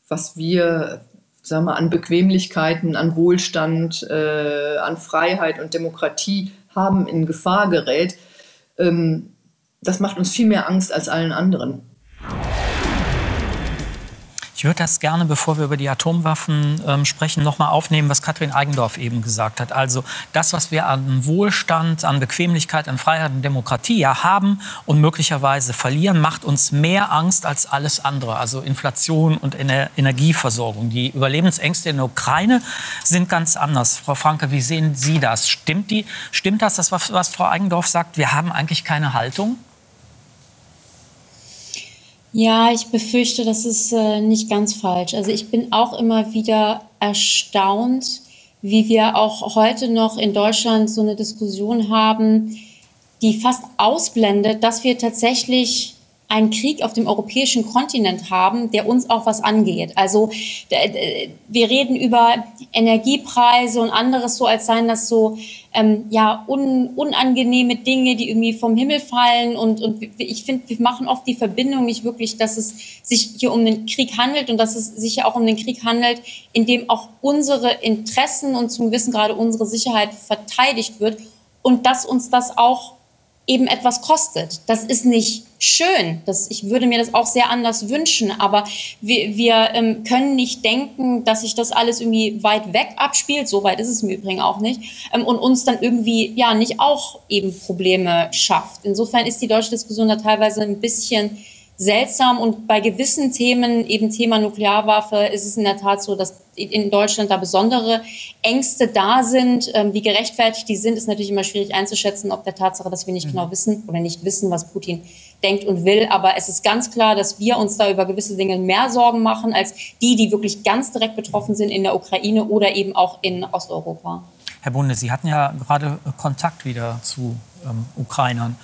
was wir sagen wir, an Bequemlichkeiten, an Wohlstand, äh, an Freiheit und Demokratie haben, in Gefahr gerät, ähm, das macht uns viel mehr Angst als allen anderen. Ich würde das gerne, bevor wir über die Atomwaffen ähm, sprechen, noch mal aufnehmen, was Katrin Eigendorf eben gesagt hat. Also das, was wir an Wohlstand, an Bequemlichkeit, an Freiheit und Demokratie ja haben und möglicherweise verlieren, macht uns mehr Angst als alles andere. Also Inflation und Ener Energieversorgung. Die Überlebensängste in der Ukraine sind ganz anders. Frau Franke, wie sehen Sie das? Stimmt, die, stimmt das, das was, was Frau Eigendorf sagt? Wir haben eigentlich keine Haltung? Ja, ich befürchte, das ist äh, nicht ganz falsch. Also ich bin auch immer wieder erstaunt, wie wir auch heute noch in Deutschland so eine Diskussion haben, die fast ausblendet, dass wir tatsächlich einen Krieg auf dem europäischen Kontinent haben, der uns auch was angeht. Also wir reden über Energiepreise und anderes so, als seien das so ähm, ja un, unangenehme Dinge, die irgendwie vom Himmel fallen. Und, und ich finde, wir machen oft die Verbindung nicht wirklich, dass es sich hier um den Krieg handelt und dass es sich ja auch um den Krieg handelt, in dem auch unsere Interessen und zum gewissen Grade unsere Sicherheit verteidigt wird und dass uns das auch eben etwas kostet. Das ist nicht schön. Das, ich würde mir das auch sehr anders wünschen, aber wir, wir ähm, können nicht denken, dass sich das alles irgendwie weit weg abspielt. So weit ist es im Übrigen auch nicht. Ähm, und uns dann irgendwie ja nicht auch eben Probleme schafft. Insofern ist die deutsche Diskussion da teilweise ein bisschen seltsam und bei gewissen Themen, eben Thema Nuklearwaffe, ist es in der Tat so, dass in Deutschland da besondere Ängste da sind. Ähm, wie gerechtfertigt die sind, ist natürlich immer schwierig einzuschätzen, ob der Tatsache, dass wir nicht mhm. genau wissen oder nicht wissen, was Putin denkt und will. Aber es ist ganz klar, dass wir uns da über gewisse Dinge mehr Sorgen machen als die, die wirklich ganz direkt betroffen sind in der Ukraine oder eben auch in Osteuropa. Herr Bunde, Sie hatten ja gerade Kontakt wieder zu ähm, Ukrainern.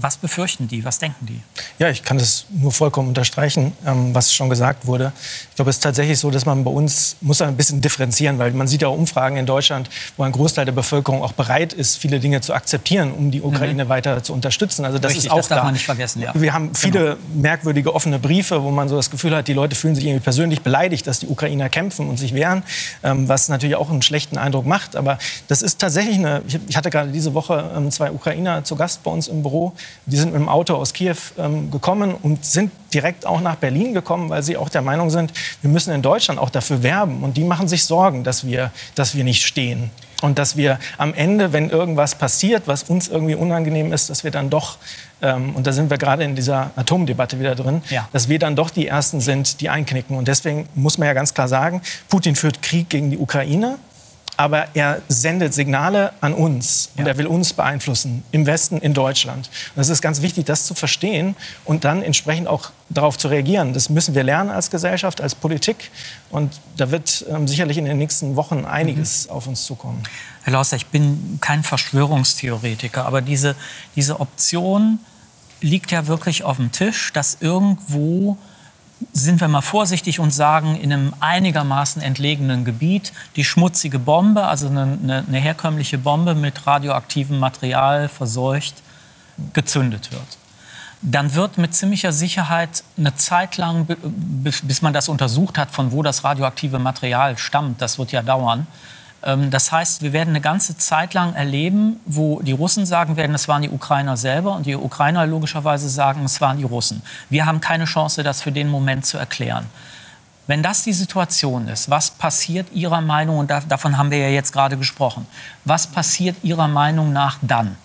Was befürchten die? Was denken die? Ja, ich kann das nur vollkommen unterstreichen, ähm, was schon gesagt wurde. Ich glaube, es ist tatsächlich so, dass man bei uns muss ein bisschen differenzieren, weil man sieht ja Umfragen in Deutschland, wo ein Großteil der Bevölkerung auch bereit ist, viele Dinge zu akzeptieren, um die Ukraine mhm. weiter zu unterstützen. Also das Richtig, ist auch das darf da. man nicht vergessen. Ja. Wir haben viele genau. merkwürdige offene Briefe, wo man so das Gefühl hat, die Leute fühlen sich irgendwie persönlich beleidigt, dass die Ukrainer kämpfen und sich wehren, ähm, was natürlich auch einen schlechten Eindruck macht. Aber das ist tatsächlich eine. Ich hatte gerade diese Woche ähm, zwei Ukrainer zu Gast bei uns im Büro die sind mit dem Auto aus Kiew ähm, gekommen und sind direkt auch nach Berlin gekommen, weil sie auch der Meinung sind, wir müssen in Deutschland auch dafür werben. Und die machen sich Sorgen, dass wir, dass wir nicht stehen. Und dass wir am Ende, wenn irgendwas passiert, was uns irgendwie unangenehm ist, dass wir dann doch, ähm, und da sind wir gerade in dieser Atomdebatte wieder drin, ja. dass wir dann doch die Ersten sind, die einknicken. Und deswegen muss man ja ganz klar sagen, Putin führt Krieg gegen die Ukraine aber er sendet Signale an uns und ja. er will uns beeinflussen im Westen, in Deutschland. Und es ist ganz wichtig, das zu verstehen und dann entsprechend auch darauf zu reagieren. Das müssen wir lernen als Gesellschaft, als Politik und da wird ähm, sicherlich in den nächsten Wochen einiges mhm. auf uns zukommen. Herr Lausser, ich bin kein Verschwörungstheoretiker, aber diese, diese Option liegt ja wirklich auf dem Tisch, dass irgendwo sind wir mal vorsichtig und sagen, in einem einigermaßen entlegenen Gebiet die schmutzige Bombe, also eine, eine, eine herkömmliche Bombe mit radioaktivem Material verseucht, gezündet wird. Dann wird mit ziemlicher Sicherheit eine Zeit lang, bis, man das untersucht hat, von wo das radioaktive Material stammt, das wird ja dauern, das heißt, wir werden eine ganze Zeit lang erleben, wo die Russen sagen werden, es waren die Ukrainer selber und die Ukrainer logischerweise sagen, es waren die Russen. Wir haben keine Chance, das für den Moment zu erklären. Wenn das die Situation ist, was passiert Ihrer Meinung, und davon haben wir ja jetzt gerade gesprochen, was passiert Ihrer Meinung nach dann?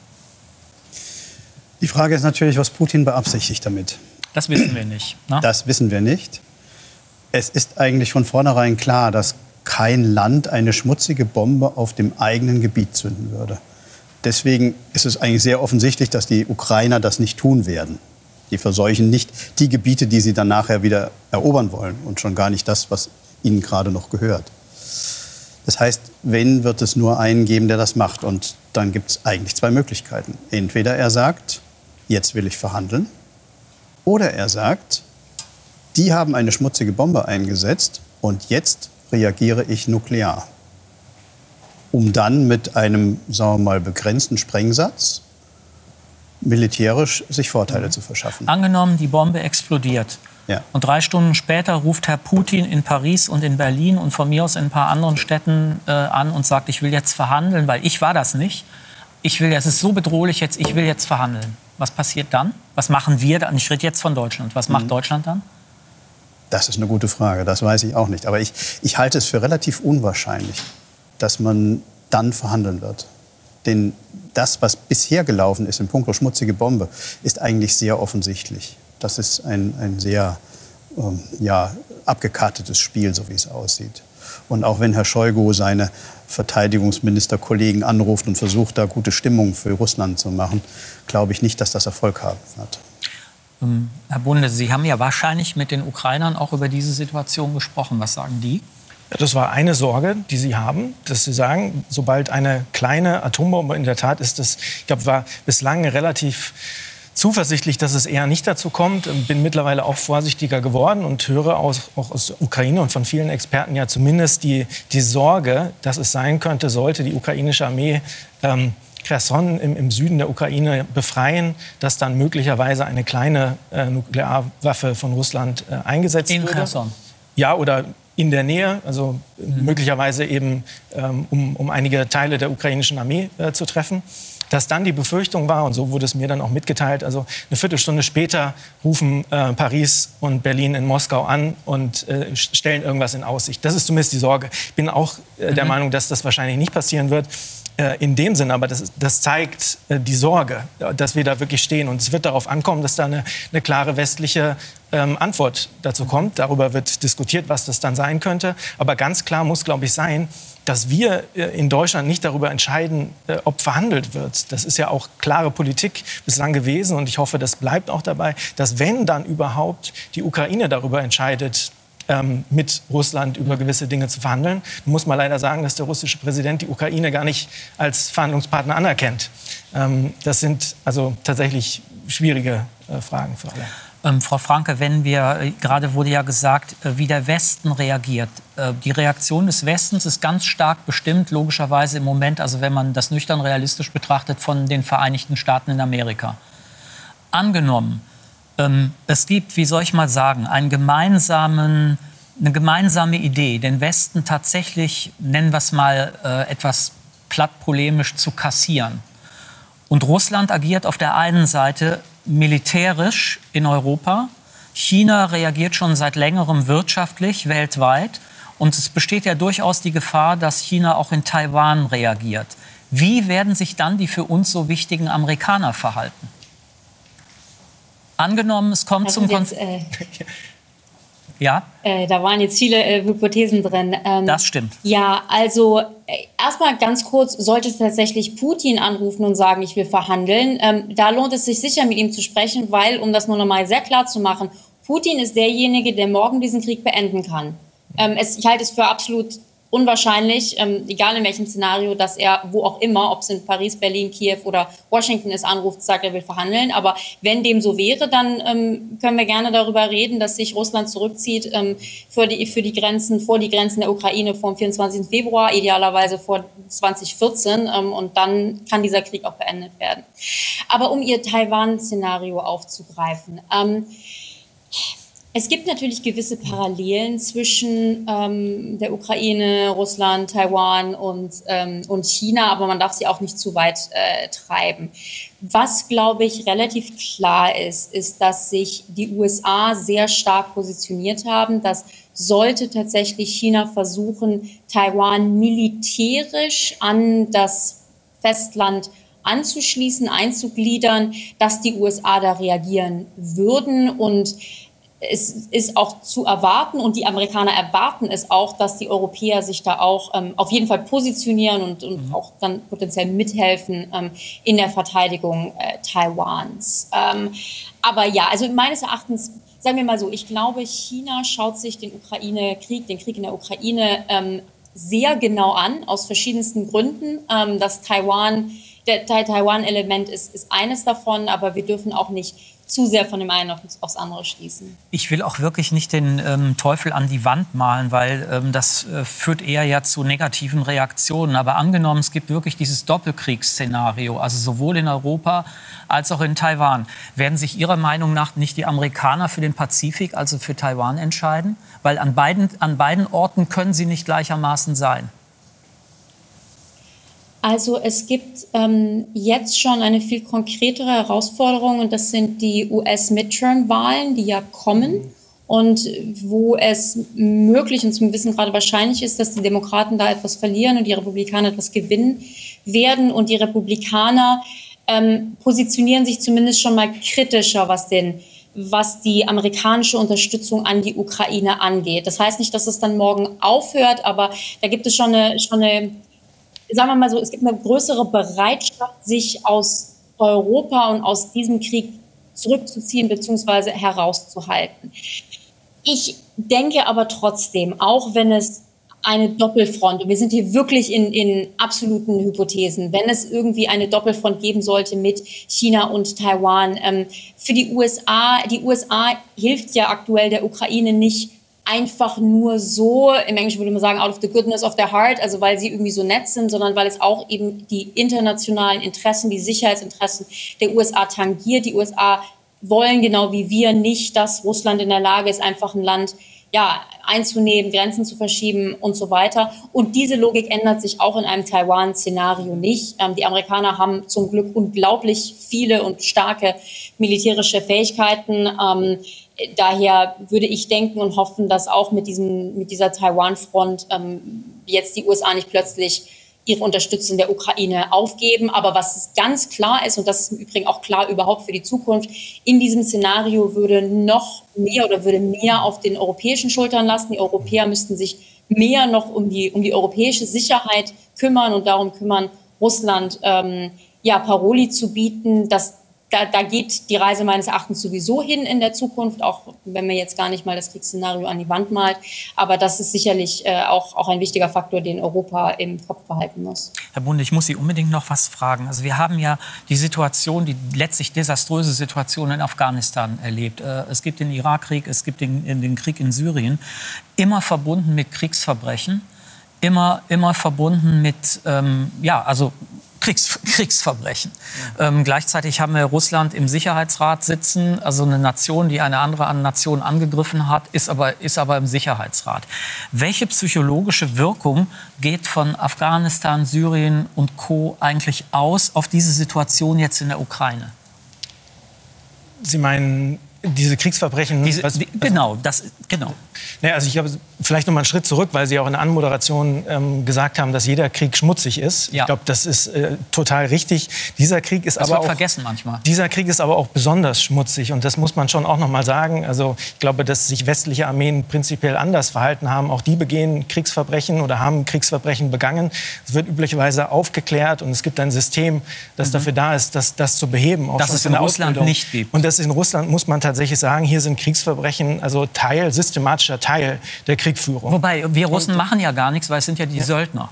Die Frage ist natürlich, was Putin beabsichtigt damit. Das wissen wir nicht. Ne? Das wissen wir nicht. Es ist eigentlich von vornherein klar, dass kein Land eine schmutzige Bombe auf dem eigenen Gebiet zünden würde. Deswegen ist es eigentlich sehr offensichtlich, dass die Ukrainer das nicht tun werden. Die verseuchen nicht die Gebiete, die sie dann nachher wieder erobern wollen und schon gar nicht das, was ihnen gerade noch gehört. Das heißt, wenn, wird es nur einen geben, der das macht. Und dann gibt es eigentlich zwei Möglichkeiten. Entweder er sagt, jetzt will ich verhandeln, oder er sagt, die haben eine schmutzige Bombe eingesetzt und jetzt reagiere ich nuklear. Um dann mit einem, sagen wir mal, begrenzten Sprengsatz militärisch sich Vorteile mhm. zu verschaffen. Angenommen, die Bombe explodiert. Ja. Und drei Stunden später ruft Herr Putin in Paris und in Berlin und von mir aus in ein paar anderen Städten äh, an und sagt, ich will jetzt verhandeln, weil ich war das nicht. Ich will, es ist so bedrohlich jetzt, ich will jetzt verhandeln. Was passiert dann? Was machen wir dann? Ich rede jetzt von Deutschland. Was macht mhm. Deutschland dann? Das ist eine gute Frage, das weiß ich auch nicht. Aber ich, ich halte es für relativ unwahrscheinlich, dass man dann verhandeln wird. Denn das, was bisher gelaufen ist in puncto schmutzige Bombe, ist eigentlich sehr offensichtlich. Das ist ein, ein sehr ähm, ja, abgekartetes Spiel, so wie es aussieht. Und auch wenn Herr Scheugu seine Verteidigungsministerkollegen anruft und versucht, da gute Stimmung für Russland zu machen, glaube ich nicht, dass das Erfolg haben wird. Ähm, Herr Bunde, Sie haben ja wahrscheinlich mit den Ukrainern auch über diese Situation gesprochen. Was sagen die? Das war eine Sorge, die Sie haben, dass Sie sagen, sobald eine kleine Atombombe in der Tat ist, das, ich glaube, war bislang relativ zuversichtlich, dass es eher nicht dazu kommt. Bin mittlerweile auch vorsichtiger geworden und höre aus, auch aus der Ukraine und von vielen Experten ja zumindest die, die Sorge, dass es sein könnte, sollte die ukrainische Armee ähm, Kherson im, im, Süden der Ukraine befreien, dass dann möglicherweise eine kleine äh, Nuklearwaffe von Russland äh, eingesetzt in würde. Kherson. Ja, oder in der Nähe, also mhm. möglicherweise eben ähm, um, um einige Teile der ukrainischen Armee äh, zu treffen. Dass dann die Befürchtung war, und so wurde es mir dann auch mitgeteilt, also eine Viertelstunde später rufen äh, Paris und Berlin in Moskau an und äh, stellen irgendwas in Aussicht. Das ist zumindest die Sorge. Ich bin auch äh, der mhm. Meinung, dass das wahrscheinlich nicht passieren wird äh, in dem Sinne, aber das, das zeigt äh, die Sorge, dass wir da wirklich stehen. Und es wird darauf ankommen, dass da eine, eine klare westliche ähm, Antwort dazu kommt. Darüber wird diskutiert, was das dann sein könnte. Aber ganz klar muss, glaube ich, sein, dass wir äh, in Deutschland nicht darüber entscheiden, äh, ob verhandelt wird. Das ist ja auch klare Politik bislang gewesen und ich hoffe, das bleibt auch dabei, dass wenn dann überhaupt die Ukraine darüber entscheidet, ähm, mit Russland über gewisse Dinge zu verhandeln. Man muss mal leider sagen, dass der russische Präsident die Ukraine gar nicht als Verhandlungspartner anerkennt. Ähm, das sind also tatsächlich schwierige äh, Fragen für alle. Ähm, Frau Franke, wenn wir, äh, gerade wurde ja gesagt, äh, wie der Westen reagiert. Äh, die Reaktion des Westens ist ganz stark bestimmt, logischerweise im Moment, also wenn man das nüchtern realistisch betrachtet, von den Vereinigten Staaten in Amerika. Angenommen, ähm, es gibt, wie soll ich mal sagen, einen gemeinsamen, eine gemeinsame Idee, den Westen tatsächlich, nennen wir es mal äh, etwas platt polemisch, zu kassieren. Und Russland agiert auf der einen Seite militärisch in Europa. China reagiert schon seit längerem wirtschaftlich weltweit. Und es besteht ja durchaus die Gefahr, dass China auch in Taiwan reagiert. Wie werden sich dann die für uns so wichtigen Amerikaner verhalten? Angenommen, es kommt zum Konflikt. Äh, ja? Äh, da waren jetzt viele äh, Hypothesen drin. Ähm, das stimmt. Ja, also äh, erstmal ganz kurz, sollte tatsächlich Putin anrufen und sagen, ich will verhandeln, ähm, da lohnt es sich sicher mit ihm zu sprechen, weil, um das nur nochmal sehr klar zu machen, Putin ist derjenige, der morgen diesen Krieg beenden kann. Ähm, es, ich halte es für absolut unwahrscheinlich, ähm, egal in welchem Szenario, dass er wo auch immer, ob es in Paris, Berlin, Kiew oder Washington ist, anruft, sagt, er will verhandeln. Aber wenn dem so wäre, dann ähm, können wir gerne darüber reden, dass sich Russland zurückzieht ähm, für, die, für die Grenzen, vor die Grenzen der Ukraine vom 24. Februar, idealerweise vor 2014. Ähm, und dann kann dieser Krieg auch beendet werden. Aber um Ihr Taiwan-Szenario aufzugreifen. Es gibt natürlich gewisse Parallelen zwischen ähm, der Ukraine, Russland, Taiwan und, ähm, und China, aber man darf sie auch nicht zu weit äh, treiben. Was, glaube ich, relativ klar ist, ist, dass sich die USA sehr stark positioniert haben, dass sollte tatsächlich China versuchen, Taiwan militärisch an das Festland anzuschließen, einzugliedern, dass die USA da reagieren würden und es ist auch zu erwarten und die Amerikaner erwarten es auch, dass die Europäer sich da auch ähm, auf jeden Fall positionieren und, und mhm. auch dann potenziell mithelfen ähm, in der Verteidigung äh, Taiwans. Ähm, aber ja, also meines Erachtens, sagen wir mal so, ich glaube, China schaut sich den Ukraine-Krieg, den Krieg in der Ukraine ähm, sehr genau an, aus verschiedensten Gründen. Ähm, das Taiwan, der Taiwan-Element ist, ist eines davon, aber wir dürfen auch nicht zu sehr von dem einen aufs andere schließen. Ich will auch wirklich nicht den ähm, Teufel an die Wand malen, weil ähm, das äh, führt eher ja zu negativen Reaktionen. Aber angenommen, es gibt wirklich dieses Doppelkriegsszenario, also sowohl in Europa als auch in Taiwan. Werden sich Ihrer Meinung nach nicht die Amerikaner für den Pazifik, also für Taiwan entscheiden? Weil an beiden, an beiden Orten können sie nicht gleichermaßen sein. Also es gibt ähm, jetzt schon eine viel konkretere Herausforderung und das sind die US-Midterm-Wahlen, die ja kommen und wo es möglich und zum Wissen gerade wahrscheinlich ist, dass die Demokraten da etwas verlieren und die Republikaner etwas gewinnen werden und die Republikaner ähm, positionieren sich zumindest schon mal kritischer, was den was die amerikanische Unterstützung an die Ukraine angeht. Das heißt nicht, dass es dann morgen aufhört, aber da gibt es schon eine, schon eine sagen wir mal so, es gibt eine größere Bereitschaft, sich aus Europa und aus diesem Krieg zurückzuziehen bzw. herauszuhalten. Ich denke aber trotzdem, auch wenn es eine Doppelfront, und wir sind hier wirklich in, in absoluten Hypothesen, wenn es irgendwie eine Doppelfront geben sollte mit China und Taiwan, ähm, für die USA, die USA hilft ja aktuell der Ukraine nicht einfach nur so, im Englischen würde man sagen, out of the goodness of their heart, also weil sie irgendwie so nett sind, sondern weil es auch eben die internationalen Interessen, die Sicherheitsinteressen der USA tangiert. Die USA wollen genau wie wir nicht, dass Russland in der Lage ist, einfach ein Land ja, einzunehmen, Grenzen zu verschieben und so weiter. Und diese Logik ändert sich auch in einem Taiwan-Szenario nicht. Ähm, die Amerikaner haben zum Glück unglaublich viele und starke militärische Fähigkeiten. Ähm, daher würde ich denken und hoffen, dass auch mit, diesem, mit dieser Taiwan-Front ähm, jetzt die USA nicht plötzlich ihre Unterstützung der Ukraine aufgeben. Aber was ganz klar ist, und das ist im Übrigen auch klar überhaupt für die Zukunft, in diesem Szenario würde noch mehr oder würde mehr auf den europäischen Schultern lasten. Die Europäer müssten sich mehr noch um die, um die europäische Sicherheit kümmern und darum kümmern, Russland ähm, ja, Paroli zu bieten, dass da, da geht die Reise meines Erachtens sowieso hin in der Zukunft, auch wenn man jetzt gar nicht mal das Kriegsszenario an die Wand malt. Aber das ist sicherlich äh, auch, auch ein wichtiger Faktor, den Europa im Kopf behalten muss. Herr Bunde, ich muss Sie unbedingt noch was fragen. Also wir haben ja die Situation, die letztlich desaströse Situation in Afghanistan erlebt. Äh, es gibt den Irakkrieg, es gibt den, den Krieg in Syrien, immer verbunden mit Kriegsverbrechen immer, immer verbunden mit, ähm, ja, also Kriegs Kriegsverbrechen. Ja. Ähm, gleichzeitig haben wir Russland im Sicherheitsrat sitzen, also eine Nation, die eine andere Nation angegriffen hat, ist aber, ist aber im Sicherheitsrat. Welche psychologische Wirkung geht von Afghanistan, Syrien und Co. eigentlich aus auf diese Situation jetzt in der Ukraine? Sie meinen diese Kriegsverbrechen? Diese, was, genau, das, genau. Naja, also ich habe vielleicht noch mal einen Schritt zurück, weil Sie auch in der Anmoderation ähm, gesagt haben, dass jeder Krieg schmutzig ist. Ja. Ich glaube, das ist äh, total richtig. Dieser Krieg ist das aber auch vergessen manchmal. Dieser Krieg ist aber auch besonders schmutzig und das muss man schon auch noch mal sagen. Also ich glaube, dass sich westliche Armeen prinzipiell anders verhalten haben. Auch die begehen Kriegsverbrechen oder haben Kriegsverbrechen begangen. Es wird üblicherweise aufgeklärt und es gibt ein System, das mhm. dafür da ist, das, das zu beheben. Auch dass es in Russland Ausbildung. nicht gibt. Und das in Russland muss man tatsächlich sagen, hier sind Kriegsverbrechen also Teil systematischer Teil der Kriegführung. Wobei, wir Russen machen ja gar nichts, weil es sind ja die ja. Söldner.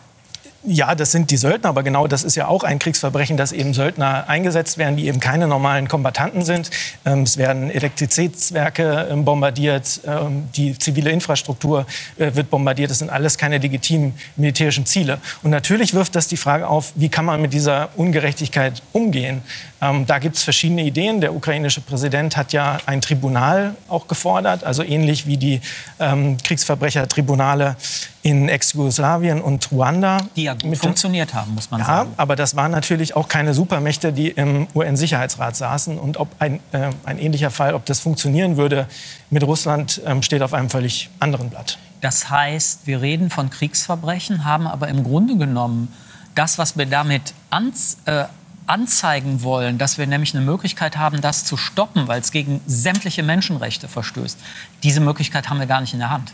Ja, das sind die Söldner, aber genau das ist ja auch ein Kriegsverbrechen, dass eben Söldner eingesetzt werden, die eben keine normalen Kombattanten sind. Ähm, es werden Elektrizitätswerke ähm, bombardiert, ähm, die zivile Infrastruktur äh, wird bombardiert. Das sind alles keine legitimen militärischen Ziele. Und natürlich wirft das die Frage auf, wie kann man mit dieser Ungerechtigkeit umgehen? Ähm, da gibt es verschiedene Ideen. Der ukrainische Präsident hat ja ein Tribunal auch gefordert, also ähnlich wie die ähm, Kriegsverbrechertribunale in Ex-Jugoslawien und Ruanda. Die ja gut funktioniert haben, muss man ja, sagen. aber das waren natürlich auch keine Supermächte, die im UN-Sicherheitsrat saßen. Und ob ein, äh, ein ähnlicher Fall, ob das funktionieren würde mit Russland, ähm, steht auf einem völlig anderen Blatt. Das heißt, wir reden von Kriegsverbrechen, haben aber im Grunde genommen das, was wir damit ans, äh, anzeigen wollen, dass wir nämlich eine Möglichkeit haben, das zu stoppen, weil es gegen sämtliche Menschenrechte verstößt. Diese Möglichkeit haben wir gar nicht in der Hand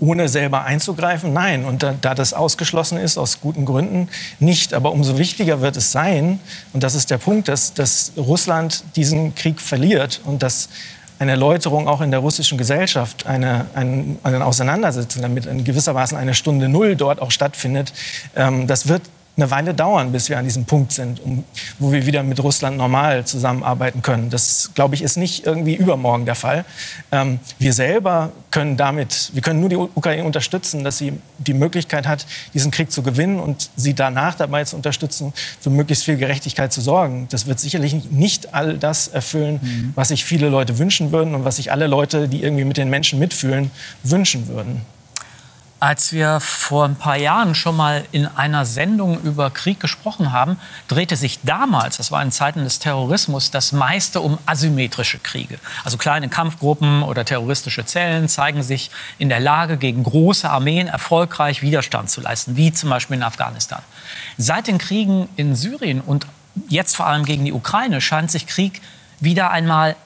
ohne selber einzugreifen? Nein. Und da, da, das ausgeschlossen ist, aus guten Gründen, nicht. Aber umso wichtiger wird es sein, und das ist der Punkt, dass, dass Russland diesen Krieg verliert und dass eine Erläuterung auch in der russischen Gesellschaft, eine, eine, eine Auseinandersetzung damit in gewisser Weise eine Stunde Null dort auch stattfindet, ähm, das wird eine Weile dauern, bis wir an diesem Punkt sind, um, wo wir wieder mit Russland normal zusammenarbeiten können. Das, glaube ich, ist nicht irgendwie übermorgen der Fall. Ähm, wir selber können damit, wir können nur die Ukraine unterstützen, dass sie die Möglichkeit hat, diesen Krieg zu gewinnen und sie danach dabei zu unterstützen, für möglichst viel Gerechtigkeit zu sorgen. Das wird sicherlich nicht all das erfüllen, mhm. was sich viele Leute wünschen würden und was sich alle Leute, die irgendwie mit den Menschen mitfühlen, wünschen würden. Als wir vor ein paar Jahren schon mal in einer Sendung über Krieg gesprochen haben, drehte sich damals, das war in Zeiten des Terrorismus, das meiste um asymmetrische Kriege. Also kleine Kampfgruppen oder terroristische Zellen zeigen sich in der Lage, gegen große Armeen erfolgreich Widerstand zu leisten, wie zum Beispiel in Afghanistan. Seit den Kriegen in Syrien und jetzt vor allem gegen die Ukraine scheint sich Krieg wieder einmal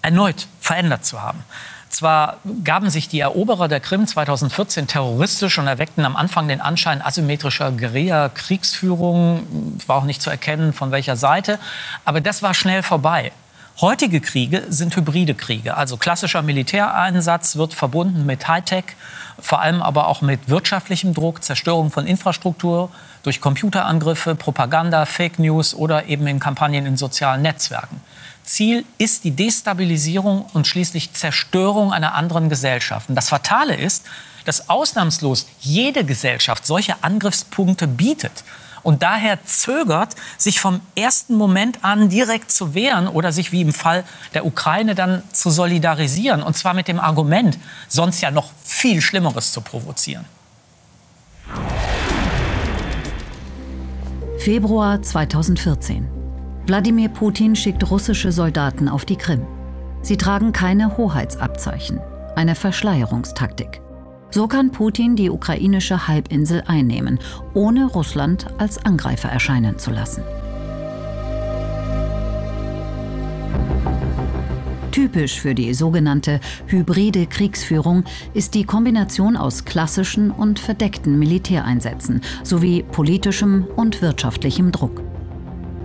erneut verändert zu haben. Zwar gaben sich die Eroberer der Krim 2014 terroristisch und erweckten am Anfang den Anschein asymmetrischer Guerilla-Kriegsführung. War auch nicht zu erkennen, von welcher Seite. Aber das war schnell vorbei. Heutige Kriege sind hybride Kriege. Also klassischer Militäreinsatz wird verbunden mit Hightech, vor allem aber auch mit wirtschaftlichem Druck, Zerstörung von Infrastruktur durch Computerangriffe, Propaganda, Fake News oder eben in Kampagnen in sozialen Netzwerken. Ziel ist die Destabilisierung und schließlich Zerstörung einer anderen Gesellschaft. Und das Fatale ist, dass ausnahmslos jede Gesellschaft solche Angriffspunkte bietet und daher zögert, sich vom ersten Moment an direkt zu wehren oder sich wie im Fall der Ukraine dann zu solidarisieren. Und zwar mit dem Argument, sonst ja noch viel Schlimmeres zu provozieren. Februar 2014. Wladimir Putin schickt russische Soldaten auf die Krim. Sie tragen keine Hoheitsabzeichen, eine Verschleierungstaktik. So kann Putin die ukrainische Halbinsel einnehmen, ohne Russland als Angreifer erscheinen zu lassen. Typisch für die sogenannte hybride Kriegsführung ist die Kombination aus klassischen und verdeckten Militäreinsätzen sowie politischem und wirtschaftlichem Druck.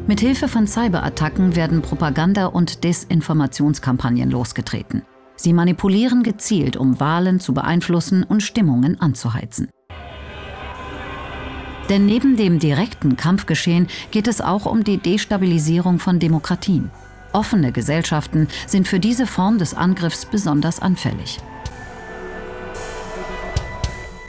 Mithilfe von Cyberattacken werden Propaganda- und Desinformationskampagnen losgetreten. Sie manipulieren gezielt, um Wahlen zu beeinflussen und Stimmungen anzuheizen. Denn neben dem direkten Kampfgeschehen geht es auch um die Destabilisierung von Demokratien. Offene Gesellschaften sind für diese Form des Angriffs besonders anfällig.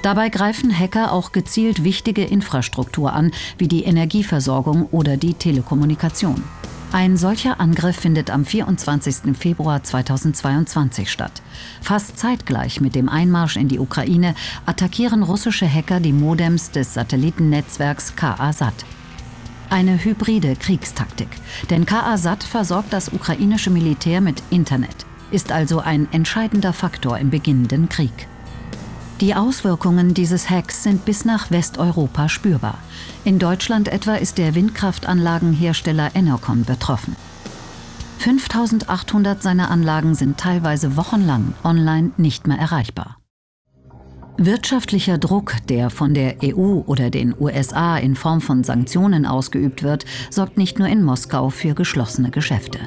Dabei greifen Hacker auch gezielt wichtige Infrastruktur an, wie die Energieversorgung oder die Telekommunikation. Ein solcher Angriff findet am 24. Februar 2022 statt. Fast zeitgleich mit dem Einmarsch in die Ukraine attackieren russische Hacker die Modems des Satellitennetzwerks KA-SAT. Eine hybride Kriegstaktik, denn KA-SAT versorgt das ukrainische Militär mit Internet, ist also ein entscheidender Faktor im beginnenden Krieg. Die Auswirkungen dieses Hacks sind bis nach Westeuropa spürbar. In Deutschland etwa ist der Windkraftanlagenhersteller Enercon betroffen. 5800 seiner Anlagen sind teilweise wochenlang online nicht mehr erreichbar. Wirtschaftlicher Druck, der von der EU oder den USA in Form von Sanktionen ausgeübt wird, sorgt nicht nur in Moskau für geschlossene Geschäfte.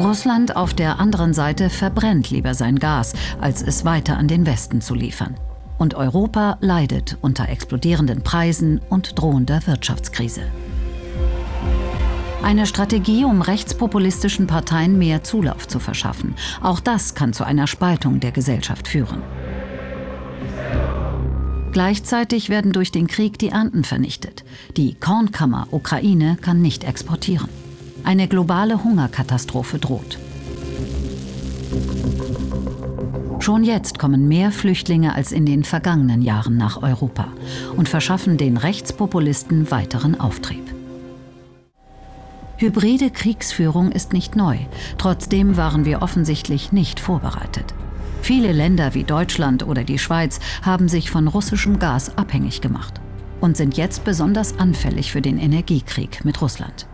Russland auf der anderen Seite verbrennt lieber sein Gas, als es weiter an den Westen zu liefern. Und Europa leidet unter explodierenden Preisen und drohender Wirtschaftskrise. Eine Strategie, um rechtspopulistischen Parteien mehr Zulauf zu verschaffen. Auch das kann zu einer Spaltung der Gesellschaft führen. Gleichzeitig werden durch den Krieg die Ernten vernichtet. Die Kornkammer Ukraine kann nicht exportieren. Eine globale Hungerkatastrophe droht. Schon jetzt kommen mehr Flüchtlinge als in den vergangenen Jahren nach Europa und verschaffen den Rechtspopulisten weiteren Auftrieb. Hybride Kriegsführung ist nicht neu, trotzdem waren wir offensichtlich nicht vorbereitet. Viele Länder wie Deutschland oder die Schweiz haben sich von russischem Gas abhängig gemacht und sind jetzt besonders anfällig für den Energiekrieg mit Russland.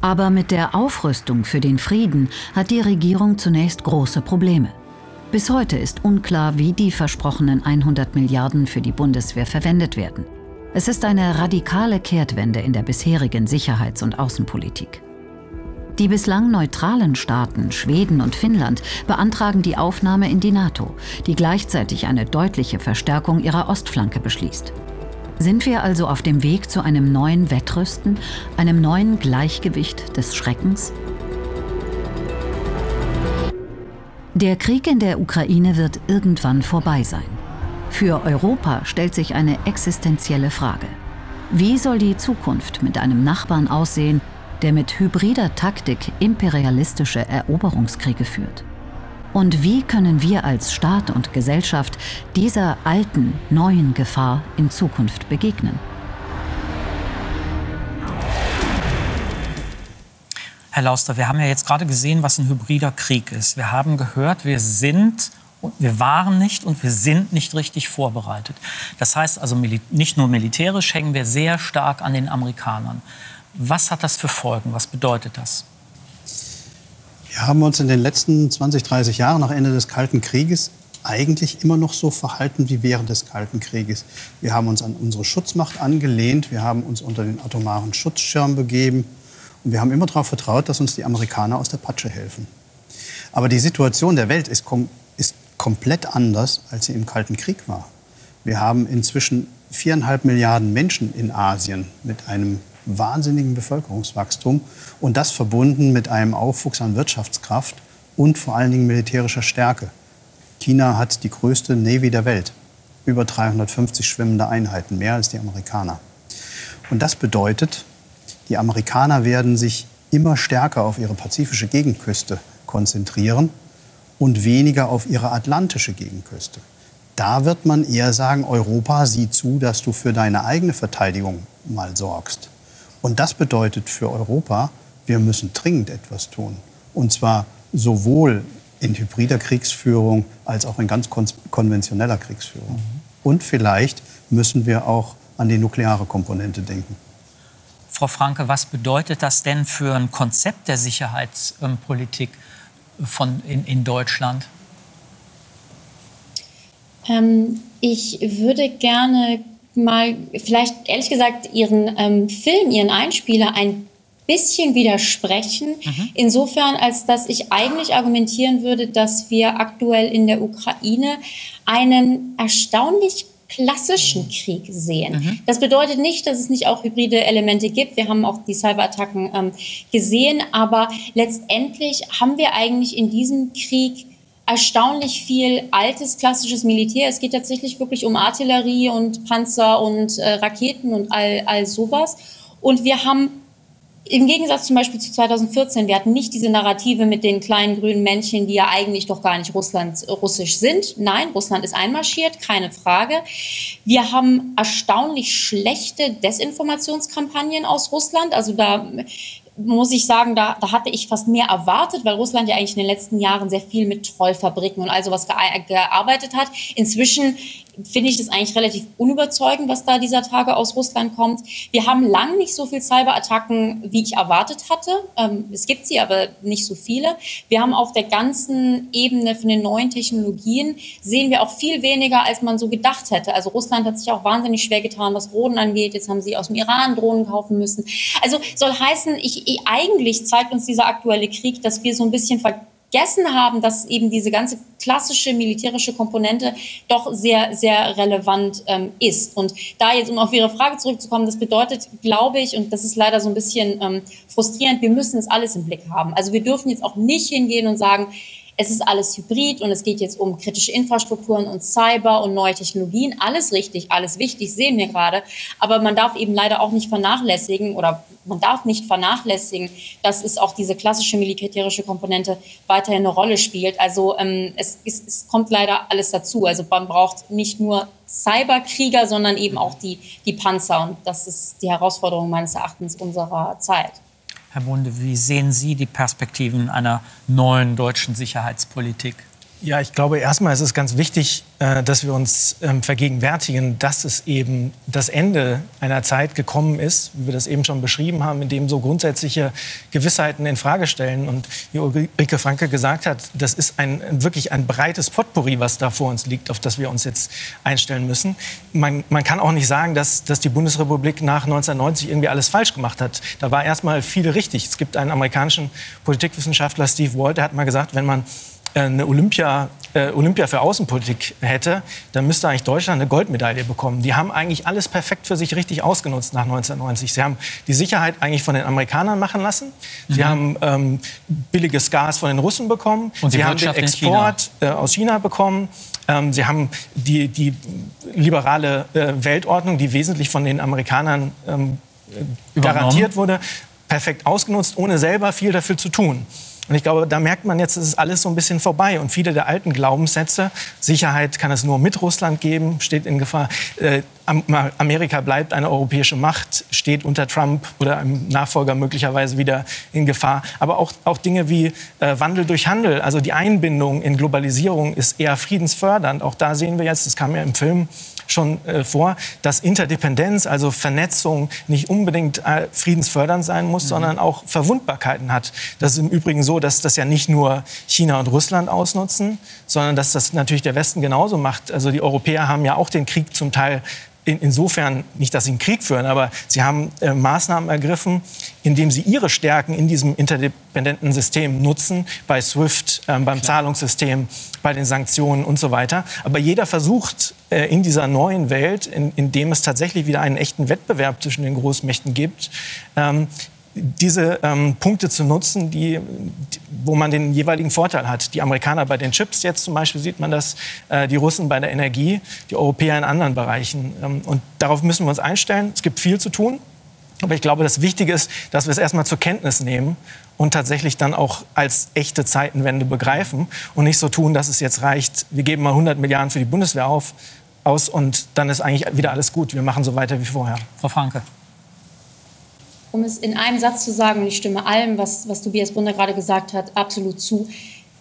Aber mit der Aufrüstung für den Frieden hat die Regierung zunächst große Probleme. Bis heute ist unklar, wie die versprochenen 100 Milliarden für die Bundeswehr verwendet werden. Es ist eine radikale Kehrtwende in der bisherigen Sicherheits- und Außenpolitik. Die bislang neutralen Staaten Schweden und Finnland beantragen die Aufnahme in die NATO, die gleichzeitig eine deutliche Verstärkung ihrer Ostflanke beschließt. Sind wir also auf dem Weg zu einem neuen Wettrüsten, einem neuen Gleichgewicht des Schreckens? Der Krieg in der Ukraine wird irgendwann vorbei sein. Für Europa stellt sich eine existenzielle Frage. Wie soll die Zukunft mit einem Nachbarn aussehen, der mit hybrider Taktik imperialistische Eroberungskriege führt? Und wie können wir als Staat und Gesellschaft dieser alten, neuen Gefahr in Zukunft begegnen? Herr Lauster, wir haben ja jetzt gerade gesehen, was ein hybrider Krieg ist. Wir haben gehört, wir sind wir waren nicht und wir sind nicht richtig vorbereitet. Das heißt also, nicht nur militärisch hängen wir sehr stark an den Amerikanern. Was hat das für Folgen? Was bedeutet das? Wir haben uns in den letzten 20, 30 Jahren nach Ende des Kalten Krieges eigentlich immer noch so verhalten wie während des Kalten Krieges. Wir haben uns an unsere Schutzmacht angelehnt, wir haben uns unter den atomaren Schutzschirm begeben und wir haben immer darauf vertraut, dass uns die Amerikaner aus der Patsche helfen. Aber die Situation der Welt ist, kom ist komplett anders, als sie im Kalten Krieg war. Wir haben inzwischen viereinhalb Milliarden Menschen in Asien mit einem wahnsinnigen Bevölkerungswachstum und das verbunden mit einem Aufwuchs an Wirtschaftskraft und vor allen Dingen militärischer Stärke. China hat die größte Navy der Welt, über 350 schwimmende Einheiten, mehr als die Amerikaner. Und das bedeutet, die Amerikaner werden sich immer stärker auf ihre pazifische Gegenküste konzentrieren und weniger auf ihre atlantische Gegenküste. Da wird man eher sagen, Europa, sieh zu, dass du für deine eigene Verteidigung mal sorgst. Und das bedeutet für Europa, wir müssen dringend etwas tun. Und zwar sowohl in hybrider Kriegsführung als auch in ganz kon konventioneller Kriegsführung. Mhm. Und vielleicht müssen wir auch an die nukleare Komponente denken. Frau Franke, was bedeutet das denn für ein Konzept der Sicherheitspolitik von, in, in Deutschland? Ähm, ich würde gerne mal, vielleicht ehrlich gesagt, Ihren ähm, Film, Ihren Einspieler ein bisschen widersprechen. Mhm. Insofern, als dass ich eigentlich argumentieren würde, dass wir aktuell in der Ukraine einen erstaunlich klassischen Krieg sehen. Mhm. Das bedeutet nicht, dass es nicht auch hybride Elemente gibt. Wir haben auch die Cyberattacken ähm, gesehen, aber letztendlich haben wir eigentlich in diesem Krieg erstaunlich viel altes klassisches Militär. Es geht tatsächlich wirklich um Artillerie und Panzer und äh, Raketen und all, all sowas. Und wir haben im Gegensatz zum Beispiel zu 2014, wir hatten nicht diese Narrative mit den kleinen grünen Männchen, die ja eigentlich doch gar nicht Russland, russisch sind. Nein, Russland ist einmarschiert, keine Frage. Wir haben erstaunlich schlechte Desinformationskampagnen aus Russland. Also da muss ich sagen, da, da hatte ich fast mehr erwartet, weil Russland ja eigentlich in den letzten Jahren sehr viel mit Trollfabriken und all sowas gearbeitet hat. Inzwischen finde ich das eigentlich relativ unüberzeugend, was da dieser Tage aus Russland kommt. Wir haben lang nicht so viel Cyberattacken, wie ich erwartet hatte. Ähm, es gibt sie, aber nicht so viele. Wir haben auf der ganzen Ebene von den neuen Technologien sehen wir auch viel weniger, als man so gedacht hätte. Also Russland hat sich auch wahnsinnig schwer getan, was Drohnen angeht. Jetzt haben sie aus dem Iran Drohnen kaufen müssen. Also soll heißen, ich, ich eigentlich zeigt uns dieser aktuelle Krieg, dass wir so ein bisschen ver vergessen haben, dass eben diese ganze klassische militärische Komponente doch sehr, sehr relevant ähm, ist. Und da jetzt, um auf Ihre Frage zurückzukommen, das bedeutet, glaube ich, und das ist leider so ein bisschen ähm, frustrierend, wir müssen es alles im Blick haben. Also wir dürfen jetzt auch nicht hingehen und sagen, es ist alles hybrid und es geht jetzt um kritische Infrastrukturen und Cyber und neue Technologien. Alles richtig, alles wichtig, sehen wir gerade. Aber man darf eben leider auch nicht vernachlässigen oder man darf nicht vernachlässigen, dass es auch diese klassische militärische Komponente weiterhin eine Rolle spielt. Also ähm, es, es, es kommt leider alles dazu. Also man braucht nicht nur Cyberkrieger, sondern eben auch die, die Panzer. Und das ist die Herausforderung meines Erachtens unserer Zeit. Herr Bunde, wie sehen Sie die Perspektiven einer neuen deutschen Sicherheitspolitik? Ja, ich glaube, erstmal ist es ganz wichtig, äh, dass wir uns ähm, vergegenwärtigen, dass es eben das Ende einer Zeit gekommen ist, wie wir das eben schon beschrieben haben, in dem so grundsätzliche Gewissheiten in Frage stellen. Und wie Ulrike Franke gesagt hat, das ist ein, wirklich ein breites Potpourri, was da vor uns liegt, auf das wir uns jetzt einstellen müssen. Man, man kann auch nicht sagen, dass, dass die Bundesrepublik nach 1990 irgendwie alles falsch gemacht hat. Da war erstmal viel richtig. Es gibt einen amerikanischen Politikwissenschaftler, Steve Walt, der hat mal gesagt, wenn man eine Olympia, äh, Olympia für Außenpolitik hätte, dann müsste eigentlich Deutschland eine Goldmedaille bekommen. Die haben eigentlich alles perfekt für sich richtig ausgenutzt nach 1990. Sie haben die Sicherheit eigentlich von den Amerikanern machen lassen. Sie mhm. haben ähm, billiges Gas von den Russen bekommen. Und Sie haben den Export China. Äh, aus China bekommen. Ähm, Sie haben die, die liberale äh, Weltordnung, die wesentlich von den Amerikanern ähm, garantiert wurde, perfekt ausgenutzt, ohne selber viel dafür zu tun. Und ich glaube, da merkt man jetzt, es ist alles so ein bisschen vorbei. Und viele der alten Glaubenssätze, Sicherheit kann es nur mit Russland geben, steht in Gefahr. Äh, Amerika bleibt eine europäische Macht, steht unter Trump oder einem Nachfolger möglicherweise wieder in Gefahr. Aber auch, auch Dinge wie äh, Wandel durch Handel, also die Einbindung in Globalisierung ist eher friedensfördernd. Auch da sehen wir jetzt, das kam ja im Film schon äh, vor, dass Interdependenz, also Vernetzung, nicht unbedingt äh, friedensfördernd sein muss, mhm. sondern auch Verwundbarkeiten hat. Das ist im Übrigen so, dass das ja nicht nur China und Russland ausnutzen, sondern dass das natürlich der Westen genauso macht. Also die Europäer haben ja auch den Krieg zum Teil in, insofern nicht, dass sie einen Krieg führen, aber sie haben äh, Maßnahmen ergriffen, indem sie ihre Stärken in diesem interdependenten System nutzen, bei SWIFT, äh, beim Zahlungssystem, bei den Sanktionen und so weiter. Aber jeder versucht in dieser neuen Welt, in, in dem es tatsächlich wieder einen echten Wettbewerb zwischen den Großmächten gibt, ähm, diese ähm, Punkte zu nutzen, die, wo man den jeweiligen Vorteil hat. Die Amerikaner bei den Chips jetzt zum Beispiel sieht man das, äh, die Russen bei der Energie, die Europäer in anderen Bereichen. Ähm, und darauf müssen wir uns einstellen. Es gibt viel zu tun. Aber ich glaube, das Wichtige ist, dass wir es erstmal zur Kenntnis nehmen und tatsächlich dann auch als echte Zeitenwende begreifen und nicht so tun, dass es jetzt reicht, wir geben mal 100 Milliarden für die Bundeswehr auf, aus und dann ist eigentlich wieder alles gut. Wir machen so weiter wie vorher. Frau Franke um es in einem Satz zu sagen, und ich stimme allem, was, was Tobias Brunner gerade gesagt hat, absolut zu.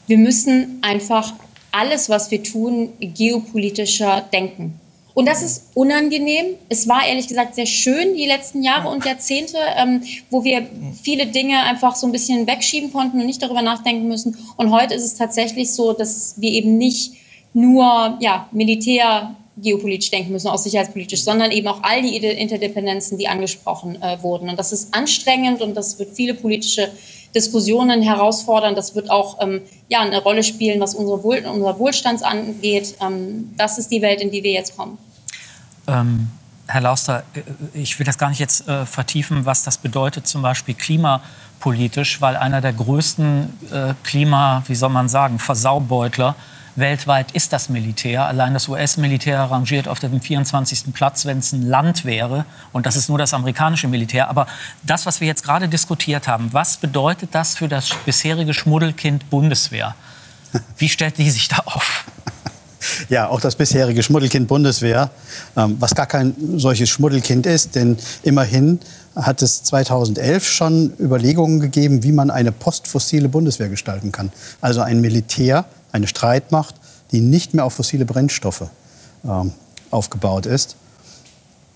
Wir müssen einfach alles, was wir tun, geopolitischer denken. Und das ist unangenehm. Es war ehrlich gesagt sehr schön die letzten Jahre und Jahrzehnte, ähm, wo wir viele Dinge einfach so ein bisschen wegschieben konnten und nicht darüber nachdenken müssen. Und heute ist es tatsächlich so, dass wir eben nicht nur ja, Militär geopolitisch denken müssen, auch sicherheitspolitisch, sondern eben auch all die Interdependenzen, die angesprochen äh, wurden. Und das ist anstrengend und das wird viele politische Diskussionen herausfordern. Das wird auch ähm, ja, eine Rolle spielen, was unsere Wohl unser Wohlstand angeht. Ähm, das ist die Welt, in die wir jetzt kommen. Ähm, Herr Lauster, äh, ich will das gar nicht jetzt äh, vertiefen, was das bedeutet, zum Beispiel klimapolitisch, weil einer der größten äh, Klima, wie soll man sagen, Versaubeutler weltweit ist das Militär. Allein das US-Militär rangiert auf dem 24. Platz, wenn es ein Land wäre. Und das ist nur das amerikanische Militär. Aber das, was wir jetzt gerade diskutiert haben, was bedeutet das für das bisherige Schmuddelkind Bundeswehr? Wie stellt die sich da auf? Ja, auch das bisherige Schmuddelkind Bundeswehr, ähm, was gar kein solches Schmuddelkind ist, denn immerhin hat es 2011 schon Überlegungen gegeben, wie man eine postfossile Bundeswehr gestalten kann. Also ein Militär, eine Streitmacht, die nicht mehr auf fossile Brennstoffe ähm, aufgebaut ist.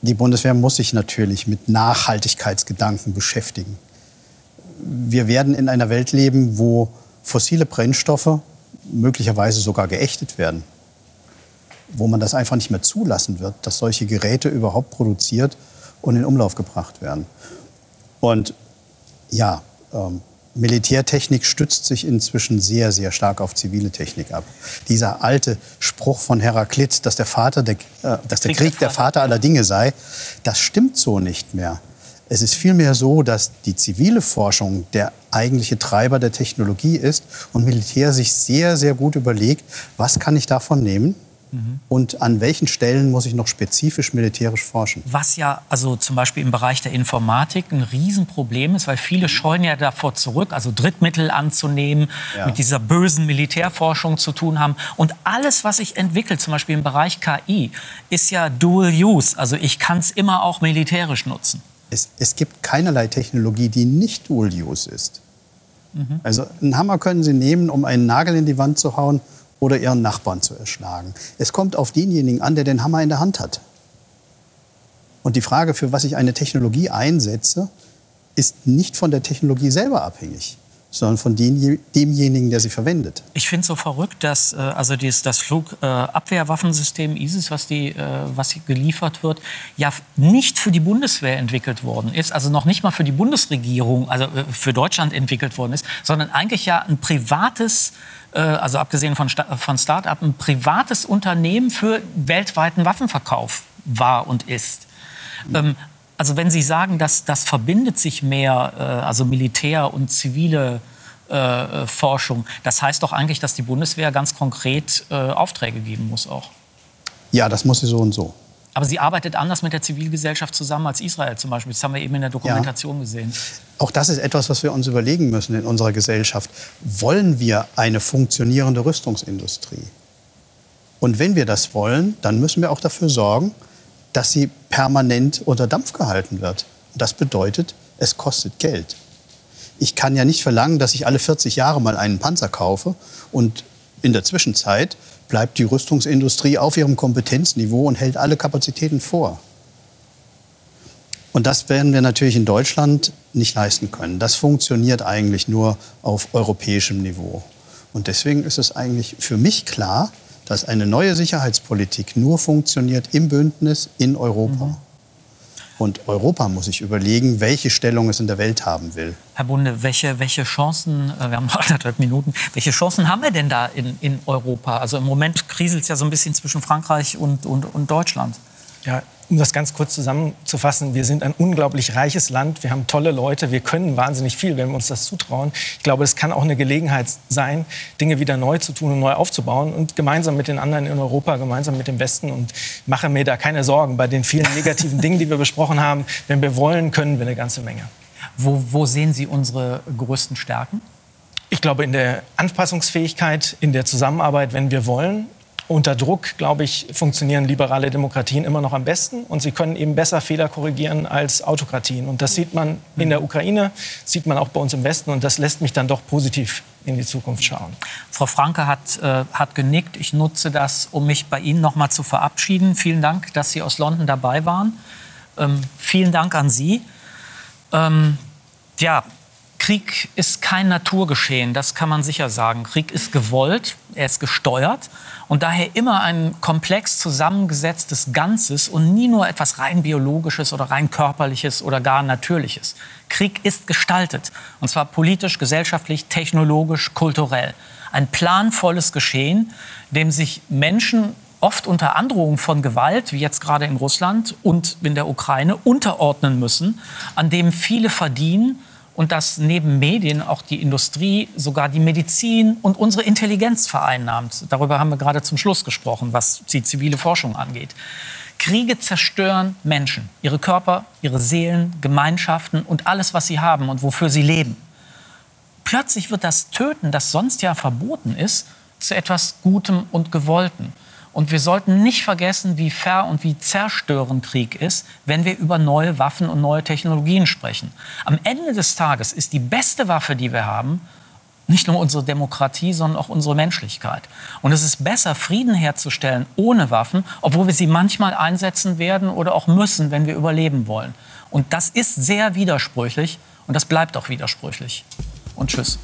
Die Bundeswehr muss sich natürlich mit Nachhaltigkeitsgedanken beschäftigen. Wir werden in einer Welt leben, wo fossile Brennstoffe möglicherweise sogar geächtet werden, wo man das einfach nicht mehr zulassen wird, dass solche Geräte überhaupt produziert und in Umlauf gebracht werden. Und ja, ähm, Militärtechnik stützt sich inzwischen sehr, sehr stark auf zivile Technik ab. Dieser alte Spruch von Heraklit, dass der, Vater der, äh, dass der Krieg, der Vater aller Dinge sei, das stimmt so nicht mehr. Es ist vielmehr so, dass die zivile Forschung der eigentliche Treiber der Technologie ist und Militär sich sehr, sehr gut überlegt, was kann ich davon nehmen und an welchen Stellen muss ich noch spezifisch militärisch forschen? Was ja also zum Beispiel im Bereich der Informatik ein Riesenproblem ist, weil viele scheuen ja davor zurück, also Drittmittel anzunehmen, ja. mit dieser bösen Militärforschung zu tun haben. Und alles, was sich entwickelt, zum Beispiel im Bereich KI, ist ja Dual Use. Also ich kann es immer auch militärisch nutzen. Es, es gibt keinerlei Technologie, die nicht Dual Use ist. Mhm. Also einen Hammer können Sie nehmen, um einen Nagel in die Wand zu hauen oder ihren Nachbarn zu erschlagen. Es kommt auf denjenigen an, der den Hammer in der Hand hat. Und die Frage, für was ich eine Technologie einsetze, ist nicht von der Technologie selber abhängig sondern von demjenigen, der sie verwendet. Ich finde es so verrückt, dass äh, also dieses, das Flugabwehrwaffensystem äh, ISIS, was, die, äh, was geliefert wird, ja nicht für die Bundeswehr entwickelt worden ist, also noch nicht mal für die Bundesregierung, also äh, für Deutschland entwickelt worden ist, sondern eigentlich ja ein privates äh, also abgesehen von, von Start-up, ein privates Unternehmen für weltweiten Waffenverkauf war und ist. Ähm, also wenn Sie sagen, dass das verbindet sich mehr, äh, also Militär und zivile äh, Forschung, das heißt doch eigentlich, dass die Bundeswehr ganz konkret äh, Aufträge geben muss auch. Ja, das muss sie so und so. Aber sie arbeitet anders mit der Zivilgesellschaft zusammen als Israel zum Beispiel. Das haben wir eben in der Dokumentation ja. gesehen. Auch das ist etwas, was wir uns überlegen müssen in unserer Gesellschaft. Wollen wir eine funktionierende Rüstungsindustrie? Und wenn wir das wollen, dann müssen wir auch dafür sorgen, dass sie permanent unter Dampf gehalten wird. Das bedeutet, es kostet Geld. Ich kann ja nicht verlangen, dass ich alle 40 Jahre mal einen Panzer kaufe und in der Zwischenzeit bleibt die Rüstungsindustrie auf ihrem Kompetenzniveau und hält alle Kapazitäten vor. Und das werden wir natürlich in Deutschland nicht leisten können. Das funktioniert eigentlich nur auf europäischem Niveau. Und deswegen ist es eigentlich für mich klar, dass eine neue Sicherheitspolitik nur funktioniert im Bündnis in Europa. Mhm. Und Europa muss sich überlegen, welche Stellung es in der Welt haben will. Herr Bunde, welche, welche Chancen, äh, wir haben noch anderthalb Minuten, welche Chancen haben wir denn da in, in Europa? Also im Moment kriselt es ja so ein bisschen zwischen Frankreich und, und, und Deutschland. Ja, um das ganz kurz zusammenzufassen, wir sind ein unglaublich reiches Land, wir haben tolle Leute, wir können wahnsinnig viel, wenn wir uns das zutrauen. Ich glaube, es kann auch eine Gelegenheit sein, Dinge wieder neu zu tun und neu aufzubauen und gemeinsam mit den anderen in Europa, gemeinsam mit dem Westen und mache mir da keine Sorgen bei den vielen negativen Dingen, die wir besprochen haben. Wenn wir wollen, können wir eine ganze Menge. Wo, wo sehen Sie unsere größten Stärken? Ich glaube, in der Anpassungsfähigkeit, in der Zusammenarbeit, wenn wir wollen, unter Druck, glaube ich, funktionieren liberale Demokratien immer noch am besten und sie können eben besser Fehler korrigieren als Autokratien. Und das sieht man in der Ukraine, sieht man auch bei uns im Westen und das lässt mich dann doch positiv in die Zukunft schauen. Frau Franke hat, äh, hat genickt. Ich nutze das, um mich bei Ihnen noch mal zu verabschieden. Vielen Dank, dass Sie aus London dabei waren. Ähm, vielen Dank an Sie. Ähm, ja, Krieg ist kein Naturgeschehen, das kann man sicher sagen. Krieg ist gewollt, er ist gesteuert und daher immer ein komplex zusammengesetztes Ganzes und nie nur etwas rein biologisches oder rein körperliches oder gar natürliches. Krieg ist gestaltet und zwar politisch, gesellschaftlich, technologisch, kulturell. Ein planvolles Geschehen, dem sich Menschen oft unter Androhung von Gewalt, wie jetzt gerade in Russland und in der Ukraine, unterordnen müssen, an dem viele verdienen und dass neben Medien auch die Industrie sogar die Medizin und unsere Intelligenz vereinnahmt. Darüber haben wir gerade zum Schluss gesprochen, was die zivile Forschung angeht. Kriege zerstören Menschen, ihre Körper, ihre Seelen, Gemeinschaften und alles, was sie haben und wofür sie leben. Plötzlich wird das Töten, das sonst ja verboten ist, zu etwas Gutem und Gewollten. Und wir sollten nicht vergessen, wie ver- und wie zerstörend Krieg ist, wenn wir über neue Waffen und neue Technologien sprechen. Am Ende des Tages ist die beste Waffe, die wir haben, nicht nur unsere Demokratie, sondern auch unsere Menschlichkeit. Und es ist besser, Frieden herzustellen ohne Waffen, obwohl wir sie manchmal einsetzen werden oder auch müssen, wenn wir überleben wollen. Und das ist sehr widersprüchlich und das bleibt auch widersprüchlich. Und tschüss.